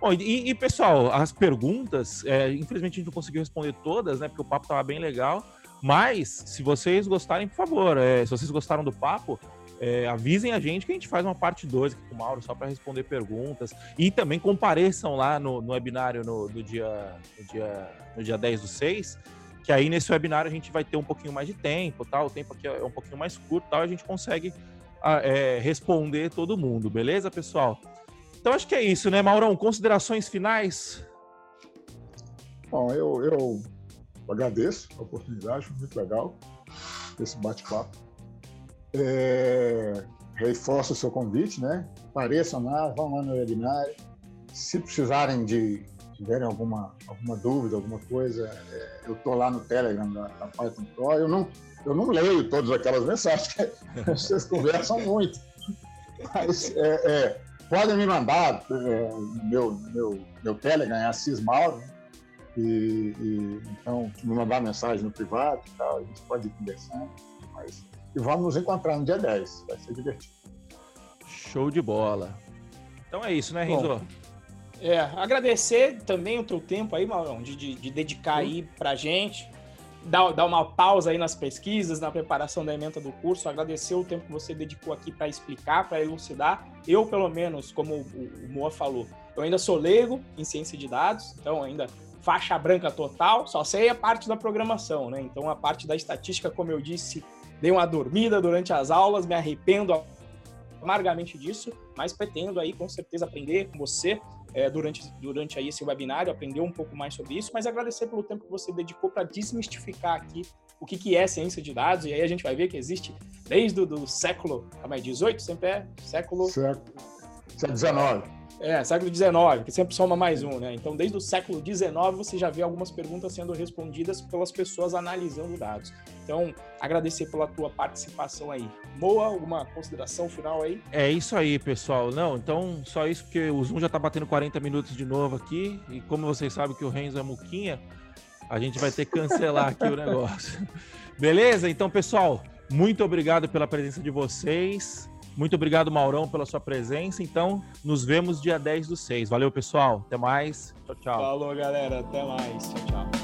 B: Bom, e, e pessoal, as perguntas, é, infelizmente a gente não conseguiu responder todas, né? Porque o papo estava bem legal. Mas, se vocês gostarem, por favor, é, se vocês gostaram do papo, é, avisem a gente que a gente faz uma parte 2 aqui com o Mauro, só para responder perguntas. E também compareçam lá no, no webinário no, do dia, no, dia, no dia 10 do 6, que aí nesse webinário a gente vai ter um pouquinho mais de tempo, tal. O tempo aqui é um pouquinho mais curto, tal, a gente consegue é, responder todo mundo, beleza, pessoal? Então acho que é isso, né, Maurão? Considerações finais?
C: Bom, eu, eu agradeço a oportunidade, muito legal esse bate-papo. É, reforço o seu convite, né? Apareçam lá, vão lá no webinário. Se precisarem de, tiverem alguma, alguma dúvida, alguma coisa, é, eu estou lá no Telegram da, da Python Pro. Eu não, eu não leio todas aquelas mensagens, vocês conversam muito. Mas é, é, podem me mandar, é, meu, meu, meu Telegram é Assis Mauro, né? E, e, então me mandar mensagem no privado e tal, a gente pode ir conversando. Mas, e vamos nos encontrar no dia 10, vai ser divertido.
B: Show de bola. Então é isso, né, Renzo?
A: É, agradecer também o teu tempo aí, Maurão, de, de, de dedicar Sim. aí pra gente, dar, dar uma pausa aí nas pesquisas, na preparação da emenda do curso, agradecer o tempo que você dedicou aqui para explicar, para elucidar. Eu, pelo menos, como o, o Moa falou, eu ainda sou leigo em ciência de dados, então ainda faixa branca total, só sei a parte da programação, né? Então a parte da estatística, como eu disse, dei uma dormida durante as aulas, me arrependo amargamente disso, mas pretendo aí com certeza aprender com você é, durante, durante aí esse webinário, aprender um pouco mais sobre isso, mas agradecer pelo tempo que você dedicou para desmistificar aqui o que, que é ciência de dados, e aí a gente vai ver que existe desde o do século, calma aí, 18, sempre é
C: século... Século, 19.
A: É, século XIX, que sempre soma mais um, né? Então, desde o século XIX, você já vê algumas perguntas sendo respondidas pelas pessoas analisando dados. Então, agradecer pela tua participação aí. Boa, alguma consideração final aí?
B: É isso aí, pessoal. Não, então, só isso, porque o Zoom já tá batendo 40 minutos de novo aqui, e como vocês sabem que o Renzo é muquinha, a gente vai ter que cancelar aqui o negócio. Beleza? Então, pessoal, muito obrigado pela presença de vocês. Muito obrigado, Maurão, pela sua presença. Então, nos vemos dia 10 do 6. Valeu, pessoal. Até mais. Tchau, tchau.
A: Falou, galera. Até mais. Tchau, tchau.